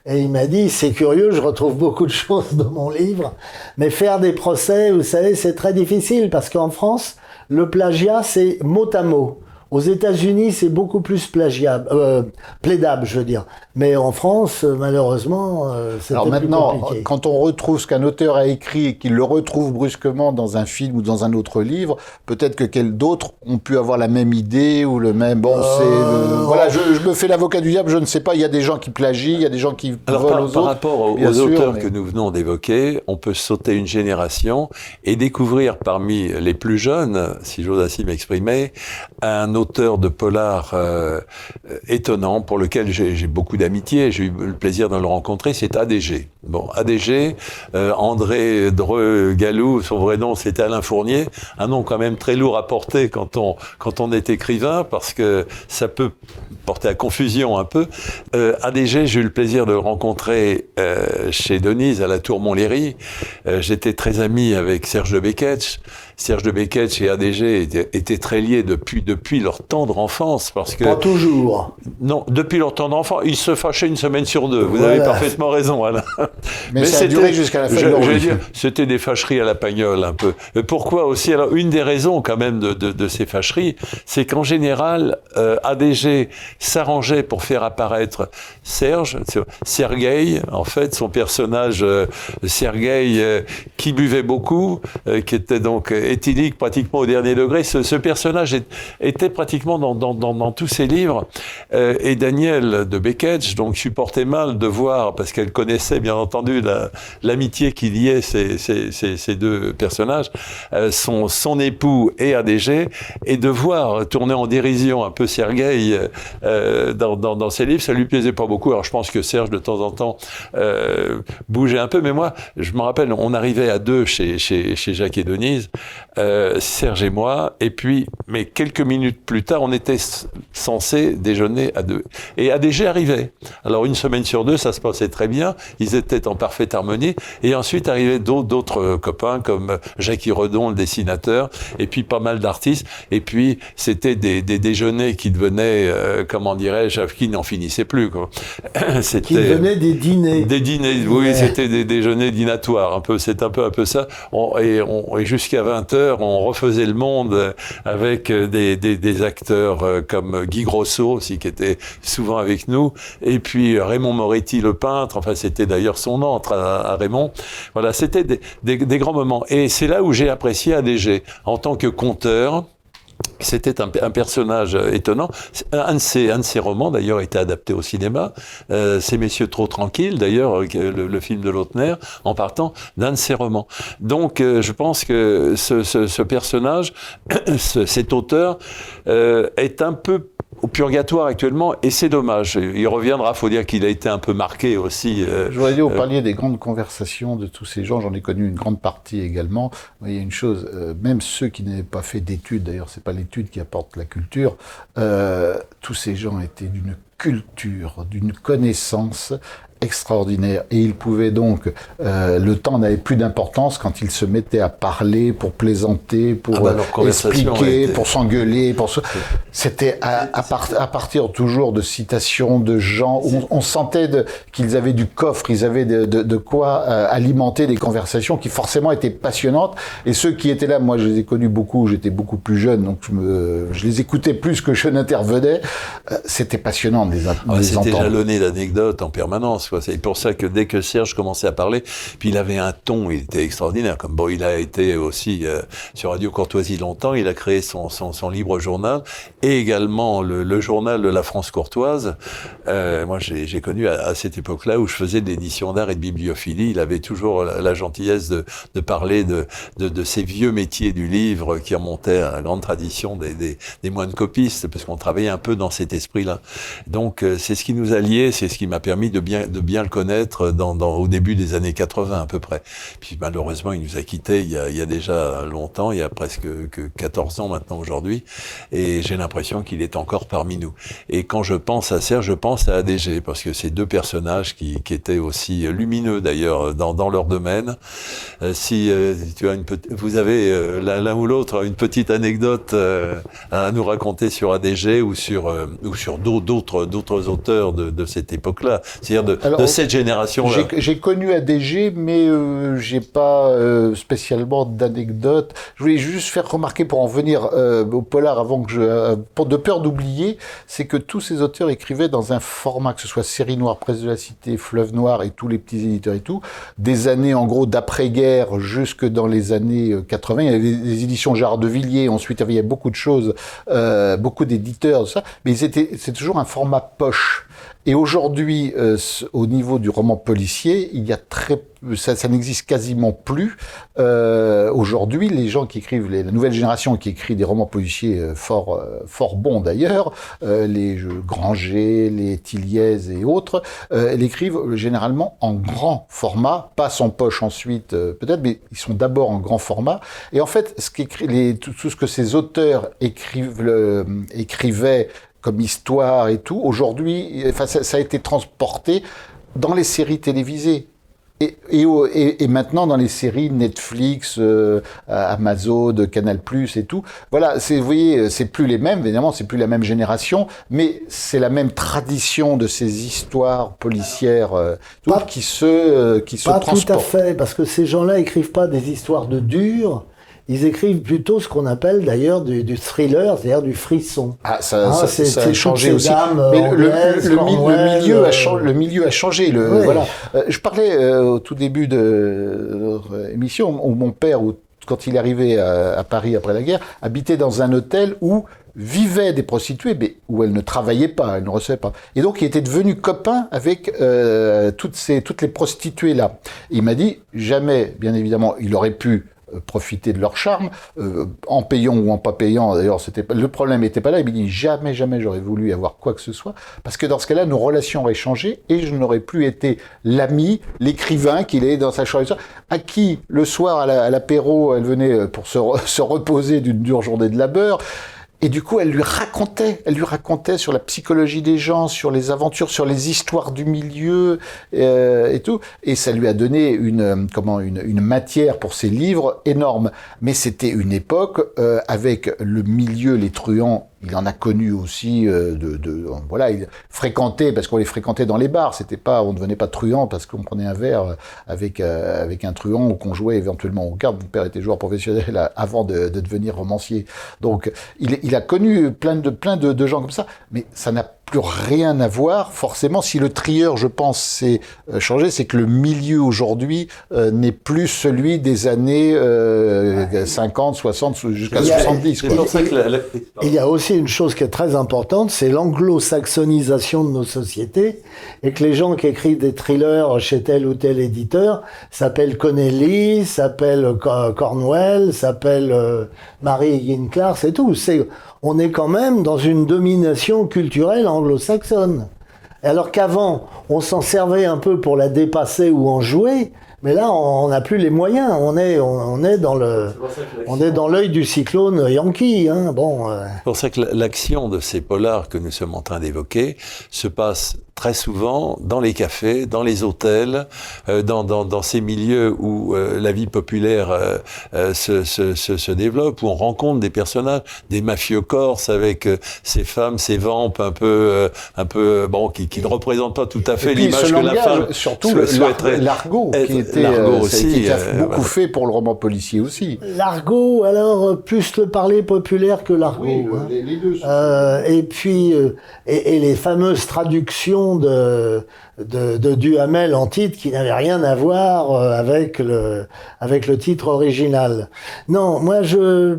Et il m'a dit, c'est curieux, je retrouve beaucoup de choses dans mon livre, mais faire des procès, vous savez, c'est très difficile parce qu'en France, le plagiat, c'est mot à mot. Aux États-Unis, c'est beaucoup plus plagiable, euh, plaidable, je veux dire. Mais en France, malheureusement, euh, c'est Alors maintenant, quand on retrouve ce qu'un auteur a écrit et qu'il le retrouve brusquement dans un film ou dans un autre livre, peut-être que d'autres ont pu avoir la même idée ou le même. Bon, c'est euh, voilà, je, je, me fais l'avocat du diable. Je ne sais pas. Il y a des gens qui plagient, il y a des gens qui Alors, volent par, aux par rapport aux, auteurs que nous venons d'évoquer, on peut sauter une génération et découvrir parmi les plus jeunes, si j'ose ainsi m'exprimer, un auteur de polar euh, étonnant pour lequel j'ai beaucoup d'amitié, j'ai eu le plaisir de le rencontrer, c'est ADG. Bon, ADG, euh, André Dreux Galou, son vrai nom c'était Alain Fournier, un nom quand même très lourd à porter quand on, quand on est écrivain, parce que ça peut porter à confusion un peu. Euh, ADG, j'ai eu le plaisir de le rencontrer euh, chez Denise à la Tour Montlhéry. Euh, J'étais très ami avec Serge de Beketch. Serge de Beketch et ADG étaient, très liés depuis, depuis leur tendre enfance. Parce que, Pas toujours. Non, depuis leur tendre enfance. Ils se fâchaient une semaine sur deux. Vous avez parfaitement raison, Alain. Mais, *laughs* ça a duré jusqu'à la fin je, dire, C'était des fâcheries à la pagnole, un peu. Pourquoi aussi? Alors, une des raisons, quand même, de, de, de ces fâcheries, c'est qu'en général, euh, ADG s'arrangeait pour faire apparaître Serge, Sergueï, en fait, son personnage, euh, Sergueï, euh, qui buvait beaucoup, euh, qui était donc éthylique pratiquement au dernier degré. Ce, ce personnage était pratiquement dans, dans, dans, dans, tous ses livres. et Daniel de Beckett, donc, supportait mal de voir, parce qu'elle connaissait bien entendu l'amitié qu'il y ait ces, ces, ces, ces, deux personnages, euh, son, son époux et ADG, et de voir tourner en dérision un peu Sergueï euh, dans, dans, dans, ses livres, ça lui plaisait pas beaucoup. Alors je pense que Serge, de temps en temps, euh, bougeait un peu, mais moi, je me rappelle, on arrivait à deux chez, chez, chez Jacques et Denise, euh, Serge et moi, et puis, mais quelques minutes plus tard, on était censé déjeuner à deux. Et ADG arrivait. Alors une semaine sur deux, ça se passait très bien, ils étaient en parfaite harmonie, et ensuite arrivaient d'autres copains comme Jacques Redon, le dessinateur, et puis pas mal d'artistes, et puis c'était des, des, déjeuners qui devenaient, euh, comment dirais-je, qui n'en finissaient plus. *coughs* C'était qui devenaient des dîners. Des dîners, oui, c'était des déjeuners dînatoires, un peu, c'est un peu un peu ça. On, et, on, et jusqu'à 20 on refaisait le monde avec des, des, acteurs euh, comme Guy Grosso aussi, qui était souvent avec nous, et puis Raymond Moretti, le peintre, enfin c'était d'ailleurs son entre à, Raymond. Voilà, c'était des, des, des grands moments. Et c'est là où j'ai apprécié ADG en tant que conteur. C'était un, personnage étonnant. Un de ses, un de ses romans, d'ailleurs, a été adapté au cinéma. Euh, C'est Messieurs trop tranquilles, d'ailleurs, le, le, film de Lautner, en partant d'un de ses romans. Donc, euh, je pense que ce, personnage, *coughs* ce, cet auteur, euh, est un peu au purgatoire actuellement, et c'est dommage. Il reviendra, faut dire qu'il a été un peu marqué aussi. Euh, Je voudrais dire, vous euh, parliez des grandes conversations de tous ces gens, j'en ai connu une grande partie également. Il y a une chose, euh, même ceux qui n'avaient pas fait d'études, d'ailleurs c'est pas l'étude qui apporte la culture, euh, tous ces gens étaient d'une culture, d'une connaissance extraordinaire. Et il pouvait donc, euh, le temps n'avait plus d'importance quand il se mettait à parler pour plaisanter, pour ah bah, expliquer, été... pour s'engueuler. Pour... C'était à, à, part, à, partir toujours de citations de gens. On, on sentait qu'ils avaient du coffre, ils avaient de, de, de quoi euh, alimenter des conversations qui forcément étaient passionnantes. Et ceux qui étaient là, moi je les ai connus beaucoup, j'étais beaucoup plus jeune, donc je, me, je les écoutais plus que je n'intervenais. Euh, C'était passionnant de les, ah, C'était jalonné d'anecdotes en permanence. C'est pour ça que dès que Serge commençait à parler, puis il avait un ton, il était extraordinaire. Comme bon, il a été aussi euh, sur Radio Courtoisie longtemps, il a créé son, libre journal et également le, journal de la France courtoise. Euh, moi, j'ai connu à, cette époque-là où je faisais des éditions d'art et de bibliophilie. Il avait toujours la, gentillesse de, de parler de, de, de, ces vieux métiers du livre qui remontaient à la grande tradition des, moines copistes, parce qu'on travaillait un peu dans cet esprit-là. Donc, euh, c'est ce qui nous a liés, c'est ce qui m'a permis de bien, de bien le connaître dans, au début des années 80 à peu près. Puis malheureusement, il nous a quittés il y a, il y a déjà longtemps, il y a presque que 14 ans maintenant aujourd'hui, et j'ai l'impression qu'il est encore parmi nous. Et quand je pense à Serge, je pense à ADG, parce que c'est deux personnages qui, qui étaient aussi lumineux d'ailleurs dans, dans leur domaine. Euh, si euh, tu as une vous avez euh, l'un ou l'autre une petite anecdote à nous raconter sur ADG ou sur ou sur d'autres d'autres auteurs de, de cette époque-là, c'est-à-dire de, Alors, de cette génération. J'ai connu ADG, mais euh, j'ai pas euh, spécialement d'anecdotes. Je voulais juste faire remarquer pour en venir euh, au polar avant que je, euh, pour de peur d'oublier, c'est que tous ces auteurs écrivaient dans un format, que ce soit série noire, presse de la cité, fleuve noir et tous les petits éditeurs et tout, des années en gros d'après-guerre jusque dans les années 80. Il y avait des éditions Gérard de Villiers, ensuite il y avait beaucoup de choses, euh, beaucoup d'éditeurs, ça, mais c'est toujours un format poche. Et aujourd'hui, euh, au niveau du roman policier, il y a très ça, ça n'existe quasiment plus. Euh, aujourd'hui, les gens qui écrivent, les, la nouvelle génération qui écrit des romans policiers euh, fort, euh, fort bons d'ailleurs, euh, les Granger, les Tilliez et autres, elles écrivent généralement en grand format, pas sans poche ensuite peut-être, mais ils sont d'abord en grand format. Et en fait, ce les, tout, tout, ce que ces auteurs écrivent, écrivaient comme histoire et tout, aujourd'hui, enfin, ça, ça, a été transporté dans les séries télévisées. Et, et, et, maintenant dans les séries Netflix, euh, Amazon, Canal+, et tout, voilà, c'est vous voyez, c'est plus les mêmes, évidemment, c'est plus la même génération, mais c'est la même tradition de ces histoires policières euh, pas, qui se euh, qui se pas tout à fait, parce que ces gens-là écrivent pas des histoires de durs, ils écrivent plutôt ce qu'on appelle d'ailleurs du, du, thriller, c'est-à-dire du frisson. Ah, ça, ah, ça, ça a changé aussi. Mais le, le, le, milieu a changé, le milieu a changé. Le, oui. voilà. Euh, je parlais euh, au tout début de notre émission où mon père, où, quand il est arrivé à, à, Paris après la guerre, habitait dans un hôtel où vivait des prostituées, mais où elle ne travaillait pas, elle ne recevait pas. Et donc il était devenu copain avec euh, toutes ces toutes les prostituées là. Il m'a dit jamais, bien évidemment, il aurait pu euh, profiter de leur charme, euh, en payant ou en pas payant. D'ailleurs, c'était le problème n'était pas là. Il me dit jamais, jamais j'aurais voulu avoir quoi que ce soit, parce que dans ce cas-là, nos relations auraient changé et je n'aurais plus été l'ami, l'écrivain qu'il est dans sa chambre, à qui le soir à l'apéro, elle venait pour se, *laughs* se reposer d'une dure journée de labeur. Et du coup, elle lui racontait, elle lui racontait sur la psychologie des gens, sur les aventures, sur les histoires du milieu euh, et tout. Et ça lui a donné une euh, comment une, une matière pour ses livres énorme. Mais c'était une époque euh, avec le milieu, les truands il en a connu aussi euh, de, voilà il fréquentait parce qu'on les fréquentait dans les bars c'était pas on ne devenait pas truand parce qu'on prenait un verre avec euh, avec un truand ou qu'on jouait éventuellement au cartes mon père était joueur professionnel avant de, de devenir romancier. Donc il, a connu plein de plein de, de gens comme ça mais ça n'a plus rien à voir. Forcément, si le trieur, je pense, s'est euh, changé, c'est que le milieu aujourd'hui euh, n'est plus celui des années 50, 60, jusqu'à 70. Il y a aussi une chose qui est très importante, c'est l'anglo-saxonisation de nos sociétés, et que les gens qui écrivent des thrillers chez tel ou tel éditeur s'appellent Connelly, s'appellent Cornwell, s'appellent euh, Marie Yinclar, c'est tout. C'est on est quand même dans une domination culturelle anglo-saxonne. Alors qu'avant, on s'en servait un peu pour la dépasser ou en jouer, mais là, on n'a plus les moyens. On est, on, est dans le, on est dans l'œil du cyclone Yankee. Hein. Bon. Euh. C'est pour ça que l'action de ces polars que nous sommes en train d'évoquer se passe très souvent dans les cafés, dans les hôtels, euh, dans, dans, dans, ces milieux où euh, la vie populaire euh, euh, se, se, se, se, développe, où on rencontre des personnages, des mafieux corses avec ces femmes, ces vampes un peu, un peu bon, qui, qui ne représentent pas tout à fait l'image que la femme surtout l'argot qui était aussi, qui a beaucoup fait pour le roman policier aussi. L'argot, alors plus le parler populaire que l'argot. Oui, hein. les, les deux et puis et, et les fameuses traductions de, de, Duhamel en titre qui n'avait rien à voir euh, avec le, avec le titre original. Non, moi je,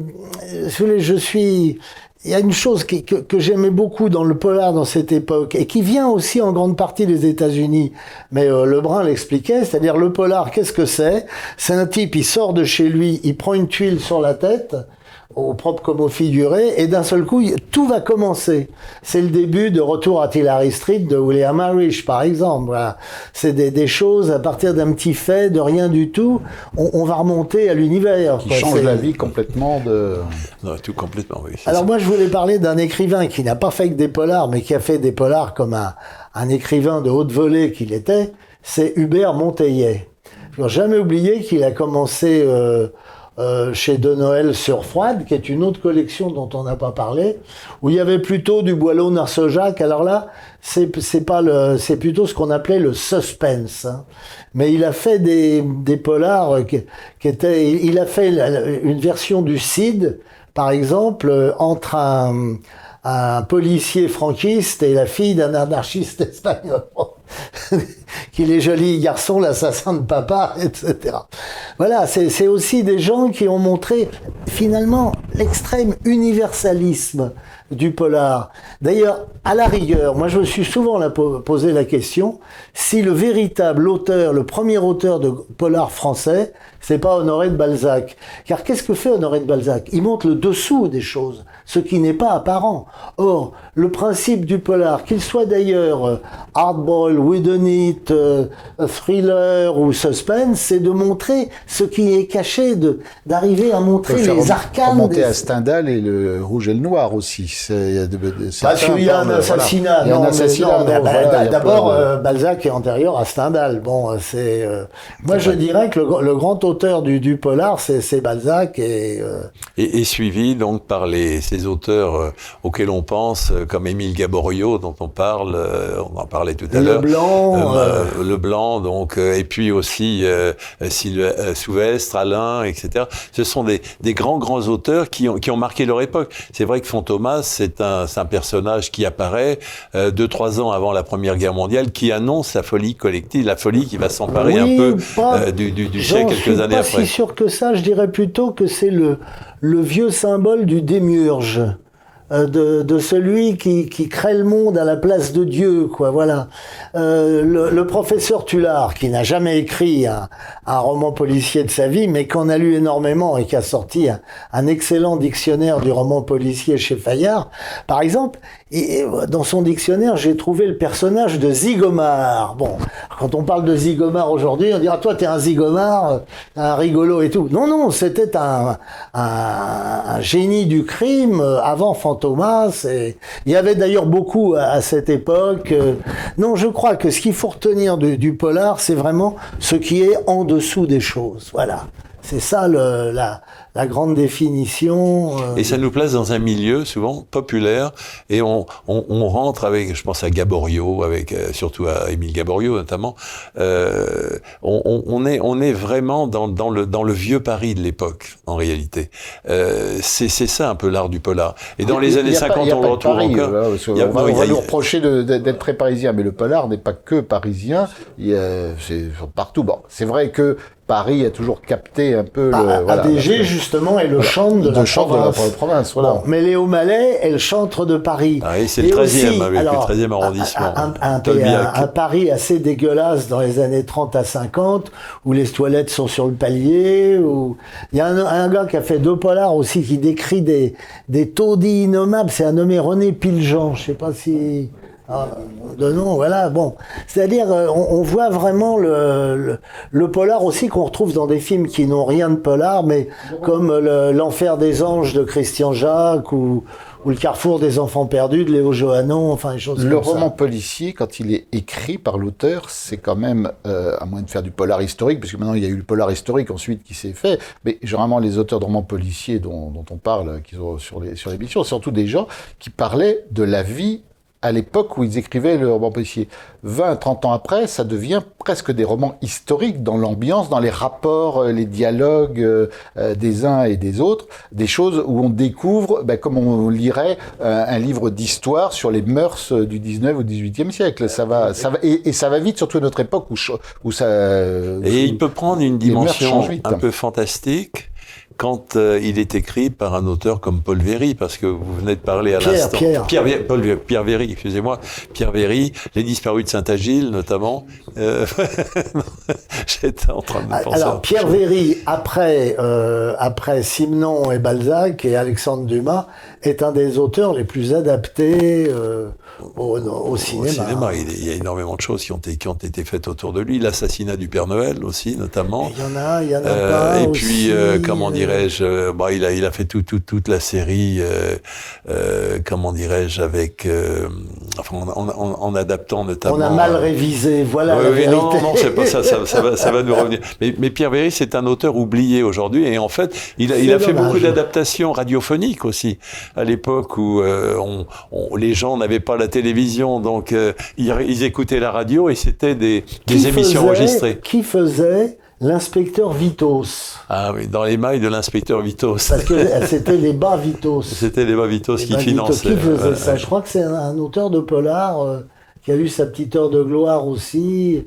je suis, il y a une chose que, que j'aimais beaucoup dans le polar dans cette époque et qui vient aussi en grande partie des États-Unis, mais euh, Lebrun l'expliquait, c'est-à-dire le polar, qu'est-ce que c'est? C'est un type, il sort de chez lui, il prend une tuile sur la tête, au propre comme au figuré, et d'un seul coup, tout va commencer. C'est le début de Retour à Tillary Street de William Irish, par exemple. Voilà. C'est des, des, choses à partir d'un petit fait, de rien du tout, on, on va remonter à l'univers. Qui change la vie complètement de... Non, tout complètement, oui. Alors ça. moi, je voulais parler d'un écrivain qui n'a pas fait que des polars, mais qui a fait des polars comme un, un écrivain de haute volée qu'il était, c'est Hubert Monteillet. Je n'ai jamais oublié qu'il a commencé... Euh, euh, chez De Noël sur Froide, qui est une autre collection dont on n'a pas parlé, où il y avait plutôt du Boileau Narcejac. Alors là, c'est pas le, c'est plutôt ce qu'on appelait le suspense. Hein. Mais il a fait des des polars qui, qui étaient, il a fait une version du Cid, par exemple, entre un un policier franquiste et la fille d'un anarchiste espagnol. *laughs* qu'il est joli garçon, l'assassin de papa, *laughs* etc. Voilà, c'est aussi des gens qui ont montré finalement l'extrême universalisme du polar. D'ailleurs, à la rigueur, moi je me suis souvent posé la question si le véritable auteur, le premier auteur de polar français, c'est pas Honoré de Balzac. Car qu'est-ce que fait Honoré de Balzac? Il montre le dessous des choses, ce qui n'est pas apparent. Or, le principe du polar, qu'il soit d'ailleurs euh, hardball, whodunit, euh, thriller ou suspense, c'est de montrer ce qui est caché, de d'arriver à montrer les arcanes. Remonter des... à Stendhal et le rouge et le noir aussi. Parce qu'il y a un assassinat. Voilà. D'abord, euh, Balzac est antérieur à Stendhal. Bon, c'est. Euh, moi, je dirais que le, le grand auteur du, du polar, c'est Balzac et, euh... et, et suivi donc par les ces auteurs euh, auxquels on pense, euh, comme Émile Gaborio dont on parle, on en parlait tout à l'heure. Le blanc. le blanc, donc et puis aussi Souvestre, Alain, etc. Ce sont des, des grands grands auteurs qui ont qui ont marqué leur époque. C'est vrai que Fantomas, c'est un, un personnage qui apparaît deux trois ans avant la Première Guerre mondiale, qui annonce la folie collective, la folie qui va s'emparer oui, un peu du, du, du siècle quelques années après. Je suis pas si sûr que ça. Je dirais plutôt que c'est le le vieux symbole du démiurge. Euh, de, de celui qui, qui crée le monde à la place de Dieu, quoi. Voilà. Euh, le, le professeur Tullard, qui n'a jamais écrit un, un roman policier de sa vie, mais qu'on a lu énormément et qui a sorti un, un excellent dictionnaire du roman policier chez Fayard, par exemple, et dans son dictionnaire, j'ai trouvé le personnage de Zigomar. Bon, quand on parle de Zigomar aujourd'hui, on dira toi t'es un Zigomar, un rigolo et tout. Non, non, c'était un, un, génie du crime avant Fantomas. Et il y avait d'ailleurs beaucoup à, cette époque. Non, je crois que ce qu'il faut retenir du, du polar, c'est vraiment ce qui est en dessous des choses. Voilà. C'est ça le, la, la grande définition. Euh... Et ça nous place dans un milieu souvent populaire et on, on, on rentre avec, je pense à Gaborio, avec euh, surtout à Émile Gaborio notamment. Euh, on, on, est on est vraiment dans, dans le dans le vieux Paris de l'époque en réalité. Euh, c'est c'est ça un peu l'art du polar. Et dans les années 50 on le retrouve Paris, encore. Là, on va, on va nous reprocher d'être très parisien, mais le polar n'est pas que parisien. C'est partout. Bon, c'est vrai que Paris a toujours capté un peu bah, le, voilà, ADG justement est le voilà, chant de, la, chante province. de la province. Voilà. Bon, mais Léo Mallet est le chantre de Paris. Ah oui, c'est le 13e, avec alors, le 13e arrondissement. Un, un, un, un, Paris assez dégueulasse dans les années 30 à 50, où les toilettes sont sur le palier. Où... Il y a un, gars qui a fait deux polars aussi, qui décrit des, des taudis innommables. C'est un nommé René Piljean. Je sais pas si... Ah, de nom, voilà, bon. C'est-à-dire, on, on, voit vraiment le, le, le polar aussi qu'on retrouve dans des films qui n'ont rien de polar, mais comme L'Enfer des Anges de Christian Jacques ou, ou Le Carrefour des Enfants Perdus de Léo Johannon, enfin, des choses Le comme roman ça. policier, quand il est écrit par l'auteur, c'est quand même, euh, à moins de faire du polar historique, parce que maintenant il y a eu le polar historique ensuite qui s'est fait, mais généralement les auteurs de romans policiers dont, dont on parle, qui sont sur les sur l'émission, surtout des gens qui parlaient de la vie à l'époque où ils écrivaient le roman policier. 20, 30 ans après, ça devient presque des romans historiques dans l'ambiance, dans les rapports, les dialogues euh, des uns et des autres, des choses où on découvre, ben, comme on lirait euh, un livre d'histoire sur les mœurs du 19 ou 18e siècle. Ça va, ça va, et, et ça va vite, surtout à notre époque où, où ça. Et il peut prendre une dimension un peu fantastique quand euh, il est écrit par un auteur comme Paul Véry, parce que vous venez de parler à l'instant. Pierre, Pierre, Pierre, Paul, Pierre Véry, excusez-moi. Pierre Véry, Les disparus de Saint-Agile, notamment. Euh, *laughs* J'étais en train de penser. Alors, Pierre Véry, après, euh, après Simenon et Balzac et Alexandre Dumas, est un des auteurs les plus adaptés euh, au, au, cinéma. Au cinéma. Il, y a énormément de choses qui ont, été, qui ont été faites autour de lui. L'assassinat du Père Noël aussi, notamment. Il y en a, il y en a pas. Et aussi, puis, euh, comment dirais-je, bah, il, a, il a fait tout, tout, toute la série, euh, euh, comment dirais-je, avec, euh, enfin, en, en, en, adaptant notamment. On a mal révisé, voilà la vérité. Non, non, c'est pas ça, ça, ça, va, ça va nous revenir. *laughs* Mais, mais Pierre Véry, c'est un auteur oublié aujourd'hui, et en fait, il a, il a fait beaucoup d'adaptations radiophoniques aussi, à l'époque où euh, on, on, les gens n'avaient pas la télévision, donc euh, ils, ils, écoutaient la radio, et c'était des, des émissions faisait, enregistrées. Qui faisait l'inspecteur Vitos. Ah oui, dans les mailles de l'inspecteur Vitos. Parce que *laughs* c'était les bas Vitos. C'était les bas Vitos les qui bas finançaient. Qui faisait euh, ça? Je crois que c'est un, un, auteur de polar euh, qui a eu sa petite heure de gloire aussi.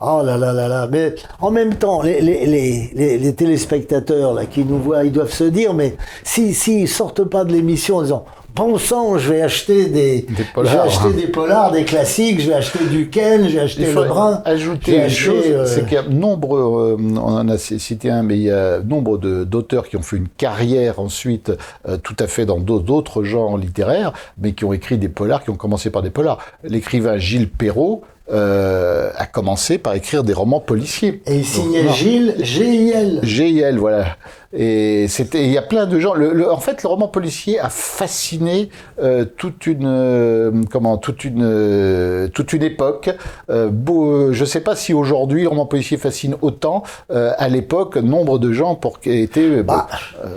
Oh là là là là. Mais en même temps, les, les, les, les téléspectateurs là, qui nous voient, ils doivent se dire, mais si s'ils si, sortent pas de l'émission en disant bon sang, je vais acheter des, des polars, je vais acheter des polars, des classiques, je vais acheter du Ken, je vais acheter il faut le brun. Ajouter une acheté, chose, euh... c'est qu'il y a nombre, euh, on en a cité un, mais il y a nombre d'auteurs qui ont fait une carrière ensuite euh, tout à fait dans d'autres genres littéraires, mais qui ont écrit des polars, qui ont commencé par des polars. L'écrivain Gilles Perrault, euh, a commencé par écrire des romans policiers. Et il signait Gilles GIL. GIL, voilà. Et c'était, il y a plein de gens. Le, le, en fait, le roman policier a fasciné euh, toute une, euh, comment, toute une, euh, toute une époque. Beau, je ne sais pas si aujourd'hui le roman policier fascine autant. à l'époque, nombre de gens pour qui étaient, bah,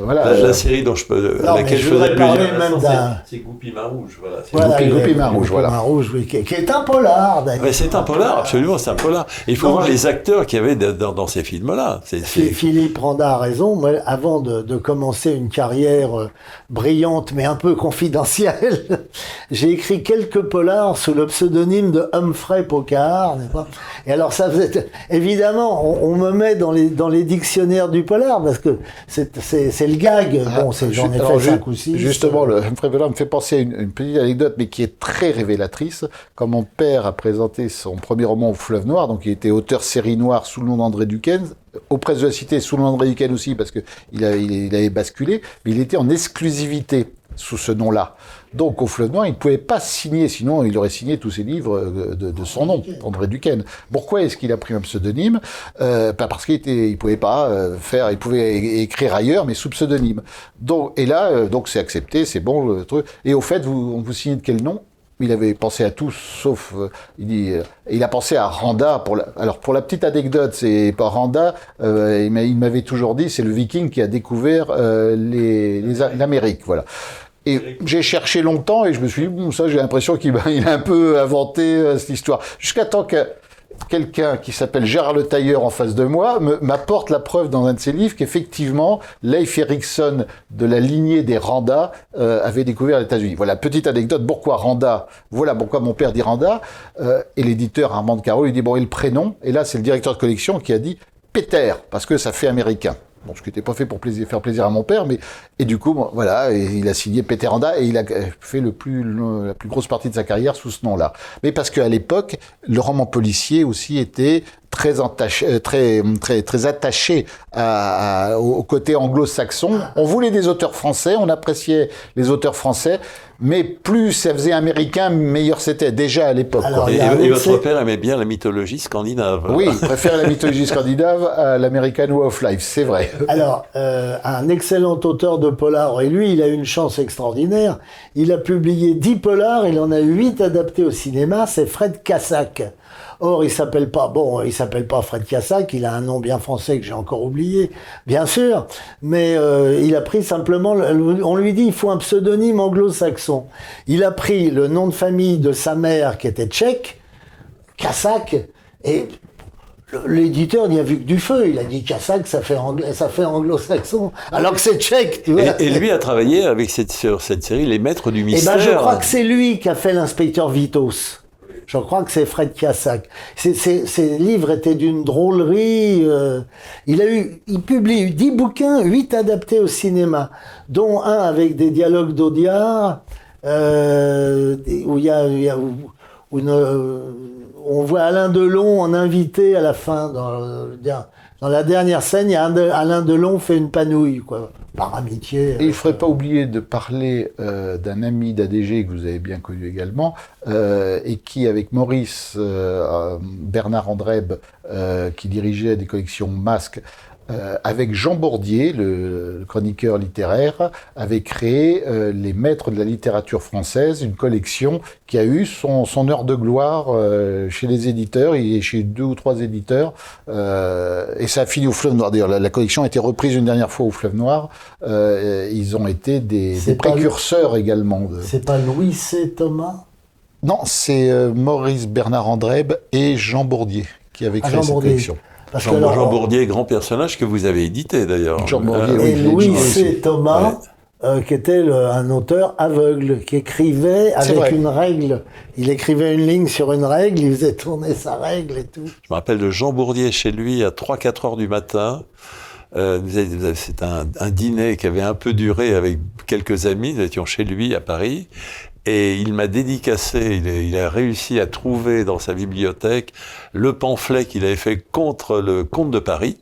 voilà. La, la, série dont je peux, non, laquelle je faisais plusieurs. Même c'est Goupy Marouge, voilà. voilà Goupy, Goupy Marouge, voilà. Marouge, oui, qui, qui, est un polar, d'ailleurs. c'est un polar, absolument, c'est un polar. Il faut voir les acteurs qu'il y avait dans, ces films-là. Philippe Randa a raison. Moi, avant de, commencer une carrière euh, brillante, mais un peu confidentielle, *laughs* j'ai écrit quelques polars sous le pseudonyme de Humphrey Pocard. Et alors, ça faisait, évidemment, on, me met dans les, dans les dictionnaires du polar parce que c'est le gag. Ah, bon, j'en ai fait cinq ou six. Justement, le Humphrey Pocard me fait penser à une, une petite anecdote, mais qui est très révélatrice. Quand mon père a présenté son premier roman au fleuve noir, donc il était auteur série noire sous le nom d'André Duquesne, aux presses de la cité sous le nom d'André Duquesne aussi, parce qu'il il, avait basculé, mais il était en exclusivité sous ce nom-là. Donc au Fleuve Noir, il ne pouvait pas signer, sinon il aurait signé tous ses livres euh, de, son nom, André Duquesne. Pourquoi est-ce qu'il a pris un pseudonyme? Euh, parce qu'il était, il pouvait pas euh, faire, il pouvait écrire ailleurs, mais sous pseudonyme. Donc et là, donc c'est accepté, c'est bon le truc. Et au fait, vous, vous signez de quel nom? Il avait pensé à tout, sauf, euh, il dit, euh, il a pensé à Randa. Pour la, alors pour la petite anecdote, c'est pas Randa. Euh, il m'avait toujours dit, c'est le Viking qui a découvert les, l'Amérique, voilà. Et j'ai cherché longtemps et je me suis dit, bon, ça, j'ai l'impression qu'il a un peu inventé cette histoire. Jusqu'à temps que quelqu'un qui s'appelle Gérard Le Tailleur en face de moi m'apporte la preuve dans un de ses livres qu'effectivement, Leif Erikson de la lignée des Randa euh, avait découvert les États-Unis. Voilà, petite anecdote, pourquoi Randa Voilà pourquoi mon père dit Randa. Euh, et l'éditeur Armand Caro lui dit, bon, et le prénom? Et là, c'est le directeur de collection qui a dit Peter, parce que ça fait américain. Bon, ce qui n'était pas fait pour faire plaisir à mon père, mais et du coup, voilà, il a signé Randa et il a fait le plus, la plus grosse partie de sa carrière sous ce nom-là. Mais parce qu'à l'époque, le roman policier aussi était très, attaché, euh, très, très, très attaché à, au côté anglo-saxon. On voulait des auteurs français, on appréciait les auteurs français, mais plus ça faisait américain, meilleur c'était déjà à l'époque. Et, votre père aimait bien la mythologie scandinave. Oui, il préfère la mythologie scandinave à l'American Way of Life, c'est vrai. Alors, euh, un excellent auteur de polar, et lui, il a une chance extraordinaire. Il a publié 10 polars, il en a 8 adaptés au cinéma, c'est Fred Cassac. Or, il s'appelle pas, bon, il s'appelle pas Fred Cassac, il a un nom bien français que j'ai encore oublié, bien sûr, mais euh, il a pris simplement, on lui dit, il faut un pseudonyme anglo-saxon. Il a pris le nom de famille de sa mère qui était tchèque, Cassac, et L'éditeur n'y a vu que du feu. Il a dit Cassac, ça fait, ça fait anglo-saxon. Alors que c'est tchèque, tu vois. Et, lui a travaillé avec cette, sur cette série Les Maîtres du Mystère. Eh ben, je crois que c'est lui qui a fait l'inspecteur Vitos. Je crois que c'est Fred Cassac. Ses, livres étaient d'une drôlerie. Euh, il a eu, il publie 10 bouquins, 8 adaptés au cinéma, dont un avec des dialogues d'Audiard, euh, où il y a, une, euh, on voit Alain Delon en invité à la fin la dernière scène, il y a Alain Delon fait une panouille, quoi, par amitié. Et il ne faudrait pas oublier de parler euh, d'un ami d'ADG que vous avez bien connu également, euh, et qui, avec Maurice euh, Bernard Andreb, qui dirigeait des collections Masques, euh, avec Jean Bordier, le, chroniqueur littéraire, avait créé euh, Les Maîtres de la littérature française, une collection qui a eu son, son heure de gloire euh, chez les éditeurs, et chez deux ou trois éditeurs, et ça a fini au Fleuve Noir. D'ailleurs, la, collection a été reprise une dernière fois au Fleuve Noir. ils ont été des, précurseurs également. C'est pas Louis C. Thomas? Non, c'est Maurice Bernard Andreb et Jean Bourdier qui avaient créé cette collection. Jean, Bourdier, grand personnage que vous avez édité d'ailleurs. Jean Bourdier, oui, Et Louis C. Thomas, euh, qui était un auteur aveugle, qui écrivait avec une règle. Il écrivait une ligne sur une règle, il faisait tourner sa règle et tout. Je me rappelle de Jean Bourdier chez lui à 3-4 heures du matin. Euh, c'est un, un, dîner qui avait un peu duré avec quelques amis. Nous étions chez lui à Paris. Et il m'a dédicacé, il a, réussi à trouver dans sa bibliothèque le pamphlet qu'il avait fait contre le comte de Paris.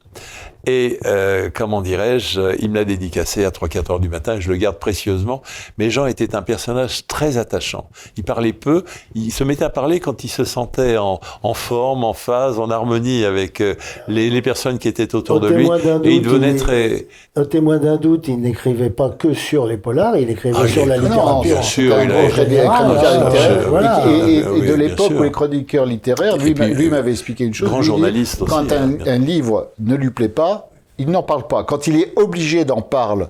Et euh, comment dirais-je, il me l'a dédicacé à 3-4 heures du matin, je le garde précieusement. Mais Jean était un personnage très attachant. Il parlait peu, il se mettait à parler quand il se sentait en, en forme, en phase, en harmonie avec euh, les, les, personnes qui étaient autour de lui. Et il devenait très... Au témoin d'un doute, il n'écrivait pas que sur les polars, il écrivait ah, sur la littérature. bien sûr, il a écrit des chroniqueurs littéraires. Et, de l'époque où les chroniqueurs littéraires, lui m'avait expliqué une chose. Grand journaliste aussi. Quand un, un livre ne lui plaît pas, il n'en parle pas. Quand il est obligé d'en parler,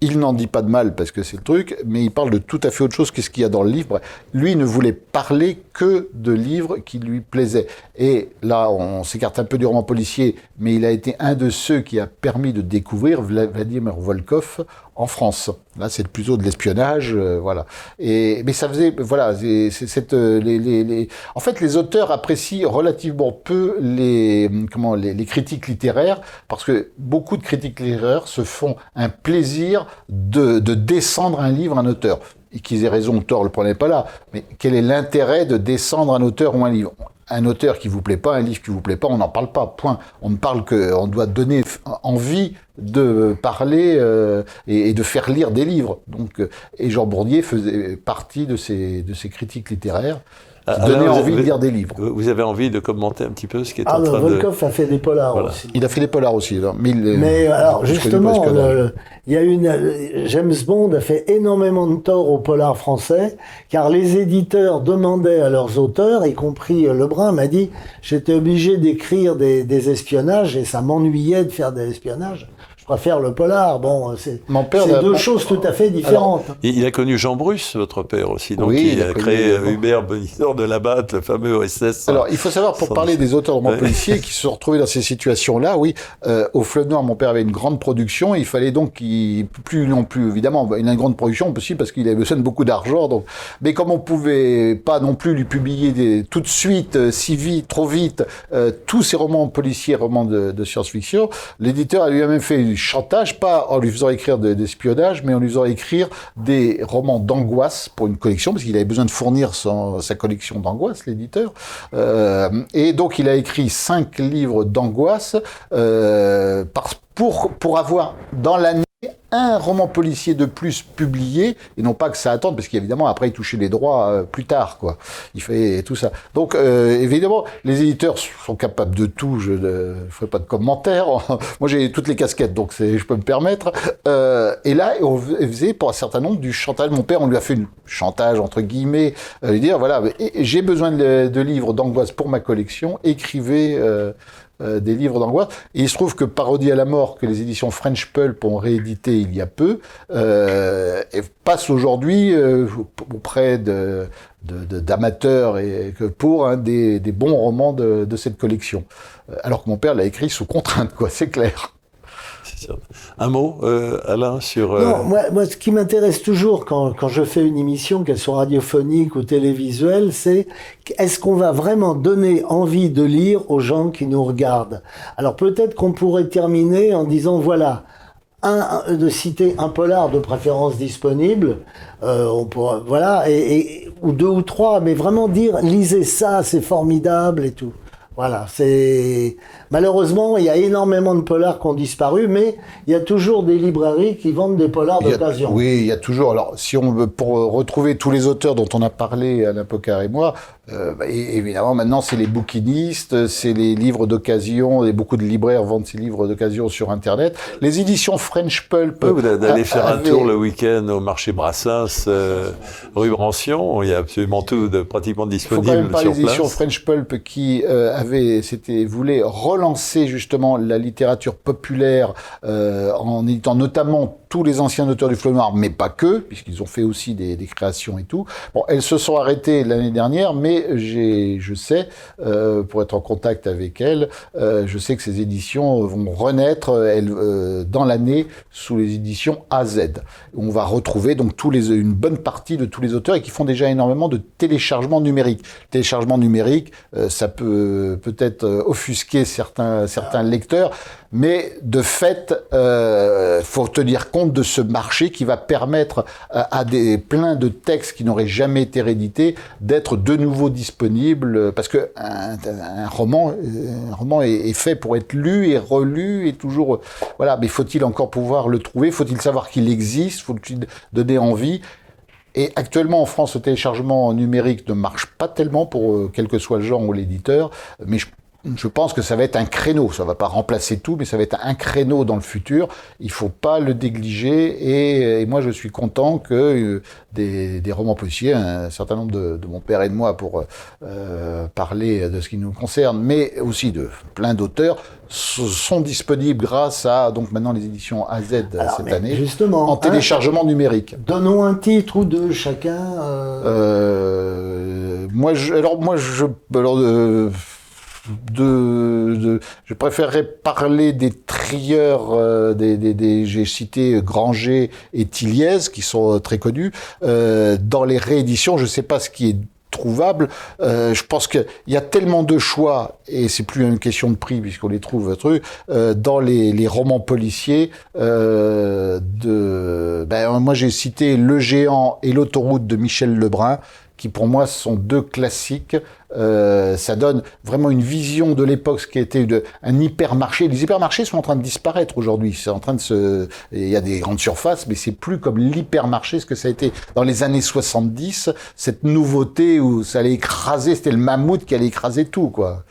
il n'en dit pas de mal parce que c'est le truc, mais il parle de tout à fait autre chose qu'est-ce qu'il y a dans le livre. Lui ne voulait parler que de livres qui lui plaisaient. Et là, on s'écarte un peu du roman policier, mais il a été un de ceux qui a permis de découvrir Vladimir Volkov en France. Là, c'est plutôt de l'espionnage, euh, voilà. Et mais ça faisait, voilà, c'est cette euh, les, les, les, en fait, les auteurs apprécient relativement peu les comment les, critiques littéraires parce que beaucoup de critiques littéraires se font un plaisir de, de descendre un livre, un auteur. Qu'ils aient raison ou tort, le problème pas là. Mais quel est l'intérêt de descendre un auteur ou un livre? Un auteur qui vous plaît pas, un livre qui vous plaît pas, on n'en parle pas. Point. On ne parle que, on doit donner envie de parler euh, et, de faire lire des livres. Donc, euh, et Jean Bourdier faisait partie de ces de ces critiques littéraires. Ah, donner envie de lire des livres. Vous avez envie de commenter un petit peu ce qui est ah, en train Volkov de... a fait des polars aussi. Il a fait des polars aussi. Alors, mais, il, mais alors justement, il y a une James Bond a fait énormément de tort aux polars français, car les éditeurs demandaient à leurs auteurs, y compris Lebrun m'a dit, j'étais obligé d'écrire des, des espionnages et ça m'ennuyait de faire des espionnages je préfère le polar. Bon, c'est deux choses tout à fait différentes. il a connu Jean Bruce, votre père aussi, donc il, a, créé Hubert Bonitor de Labatte, le fameux OSS. Alors, il faut savoir, pour parler des auteurs de romans policiers qui se sont retrouvés dans ces situations-là, oui, euh, au Fleuve Noir, mon père avait une grande production, il fallait donc qu'il, plus non plus, évidemment, il a une grande production possible parce qu'il avait besoin de beaucoup d'argent, donc, mais comme on pouvait pas non plus lui publier des, tout de suite, euh, si vite, trop vite, euh, tous ces romans policiers, romans de, de science-fiction, l'éditeur a lui-même fait chantage, pas en lui faisant écrire d'espionnage, mais en lui faisant écrire des romans d'angoisse pour une collection, parce qu'il avait besoin de fournir son, sa collection d'angoisse, l'éditeur. Euh, et donc il a écrit cinq livres d'angoisse euh, pour, pour avoir dans l'année un roman policier de plus publié, et non pas que ça attende, parce qu'évidemment, après, il touchait les droits euh, plus tard, quoi. Il fait tout ça. Donc, euh, évidemment, les éditeurs sont capables de tout, je ne ferai pas de commentaires. *laughs* Moi, j'ai toutes les casquettes, donc je peux me permettre. Euh, et là, on faisait pour un certain nombre du chantage. Mon père, on lui a fait une chantage, entre guillemets, lui dire, voilà, j'ai besoin de, de livres d'angoisse pour ma collection, écrivez euh, des livres d'angoisse. Et il se trouve que Parodie à la mort, que les éditions French Pulp ont réédité il y a peu, euh, passe aujourd'hui euh, auprès de d'amateurs et que pour un des, des bons romans de, de, cette collection. Euh, alors que mon père l'a écrit sous contrainte, quoi, c'est clair. Un mot, euh, Alain, sur... Euh, non, moi, moi, ce qui m'intéresse toujours quand, quand je fais une émission, qu'elle soit radiophonique ou télévisuelle, c'est est-ce qu'on va vraiment donner envie de lire aux gens qui nous regardent? Alors peut-être qu'on pourrait terminer en disant, voilà, de citer un polar de préférence disponible, euh, on pourra, voilà, et, ou deux ou trois, mais vraiment dire, lisez ça, c'est formidable et tout. Voilà, c'est malheureusement il y a énormément de polars qui ont disparu, mais il y a toujours des librairies qui vendent des polars d'occasion. Oui, il y a toujours. Alors, si on veut pour retrouver tous les auteurs dont on a parlé, Alain Pocard et moi, euh, bah, évidemment maintenant c'est les bouquinistes, c'est les livres d'occasion, et beaucoup de libraires vendent ces livres d'occasion sur Internet. Les éditions French Pulp. Oui, vous allez faire un tour le week-end au marché Brassens, euh, rue Brancion. Il y a absolument tout de pratiquement disponible. Il faut quand même pas les éditions French Pulp qui euh, c'était voulait relancer justement la littérature populaire euh, en éditant notamment tous les anciens auteurs du Fleuve Noir, mais pas que, puisqu'ils ont fait aussi des, créations et tout. Bon, elles se sont arrêtées l'année dernière, mais j'ai, je sais, euh, pour être en contact avec elles, euh, je sais que ces éditions vont renaître elles, euh, dans l'année sous les éditions AZ. On va retrouver donc tous les, une bonne partie de tous les auteurs et qui font déjà énormément de téléchargements numériques. Téléchargement numérique, ça peut peut-être offusquer certains, certains lecteurs, mais de fait, euh, faut tenir compte de ce marché qui va permettre à, des plein de textes qui n'auraient jamais été réédités d'être de nouveau disponibles, parce que un, roman, un roman est, fait pour être lu et relu et toujours, voilà. Mais faut-il encore pouvoir le trouver? Faut-il savoir qu'il existe? Faut-il donner envie? Et actuellement en France, le téléchargement numérique ne marche pas tellement pour euh, quel que soit le genre ou l'éditeur, mais je je pense que ça va être un créneau. Ça va pas remplacer tout, mais ça va être un créneau dans le futur. Il faut pas le négliger. Et, moi, je suis content que euh, des, des, romans policiers, un certain nombre de, de, mon père et de moi, pour euh, parler de ce qui nous concerne, mais aussi de plein d'auteurs, sont disponibles grâce à donc maintenant les éditions AZ cette année, justement, en téléchargement numérique. Donnons un titre ou deux chacun. Euh... Euh, moi, je, alors moi, je alors, euh, de, de, je préférerais parler des trieurs, euh, des, des, des j'ai cité Granger et Tilliez, qui sont très connus. Euh, dans les rééditions, je ne sais pas ce qui est trouvable. Euh, je pense qu'il y a tellement de choix, et c'est plus une question de prix puisqu'on les trouve truc, euh, dans les, les, romans policiers. Euh, de, ben, moi j'ai cité Le Géant et l'autoroute de Michel Lebrun qui pour moi sont deux classiques. Euh, ça donne vraiment une vision de l'époque, ce qui a été un hypermarché. Les hypermarchés sont en train de disparaître aujourd'hui. C'est en train de se, il y a des grandes surfaces, mais c'est plus comme l'hypermarché ce que ça a été dans les années 70. Cette nouveauté où ça allait écraser, c'était le mammouth qui allait écraser tout, quoi.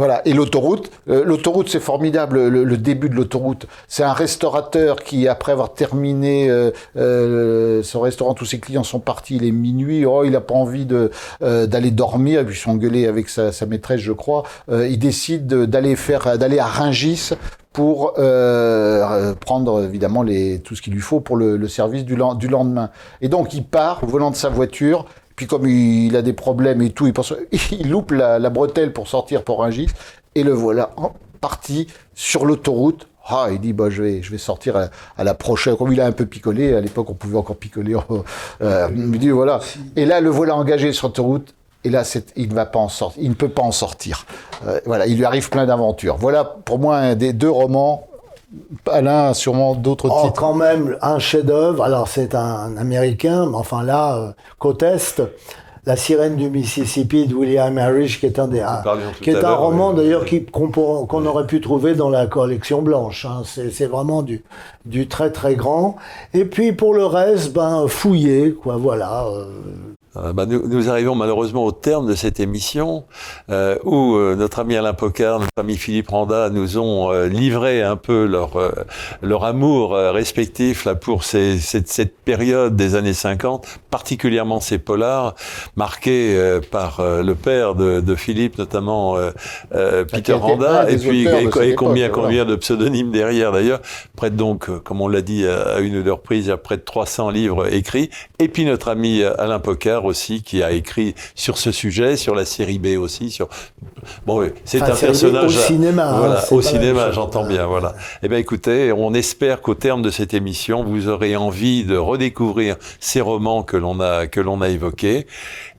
Voilà, et l'autoroute, euh, l'autoroute c'est formidable, le, début de l'autoroute. C'est un restaurateur qui, après avoir terminé euh, euh, son restaurant, tous ses clients sont partis, il est minuit, oh, il n'a pas envie de d'aller dormir, puis s'engueuler avec sa, sa, maîtresse, je crois. il décide d'aller faire, d'aller à Ringis pour prendre évidemment les, tout ce qu'il lui faut pour le, le service du, du lendemain. Et donc il part volant de sa voiture, puis comme il a des problèmes et tout, il, pense, *laughs* il loupe la, bretelle pour sortir pour un gif, et le voilà parti sur l'autoroute. Ah, il dit bah je vais je vais sortir à, la prochaine. Comme il a un peu picolé à l'époque, on pouvait encore picoler. *laughs* Euh, il dit voilà. Et là, le voilà engagé sur l'autoroute. Et là, il ne va pas en sortir. Il ne peut pas en sortir. Euh, voilà, il lui arrive plein d'aventures. Voilà pour moi un des deux romans Alain a sûrement d'autres oh, titres. quand même, un chef-d'œuvre. Alors, c'est un, américain, mais enfin là, euh, côte Est. La sirène du Mississippi de William Harris, qui est un des, qui est un roman d'ailleurs qu'on aurait pu trouver dans la collection blanche. Hein. C'est vraiment du, du très très grand. Et puis pour le reste, ben fouiller, quoi, voilà. Euh, euh, bah, nous, nous, arrivons malheureusement au terme de cette émission euh, où euh, notre ami Alain Pocard, notre ami Philippe Randa nous ont livré un peu leur leur amour respectif là pour ces, cette, cette, période des années 50, particulièrement ces polars marqués par le père de, de Philippe, notamment Peter Randa, et puis et, combien combien de pseudonymes derrière d'ailleurs. Près donc, comme on l'a dit à une ou deux reprises, il y a près de 300 livres écrits. Et puis notre ami Alain Pocard aussi qui a écrit sur ce sujet, sur la série B aussi. Sur bon, c'est un personnage au cinéma. Hein, au cinéma, j'entends bien. Voilà. Eh bien, écoutez, on espère qu'au terme de cette émission, vous aurez envie de redécouvrir ces romans que l'on a que l'on a évoqués.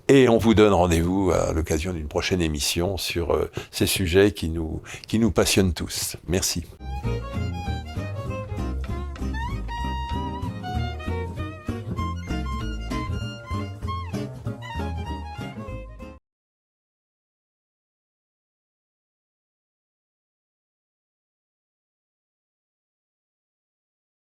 Et on vous donne rendez-vous à l'occasion d'une prochaine émission sur euh, ces sujets qui nous, qui nous passionnent tous. Merci.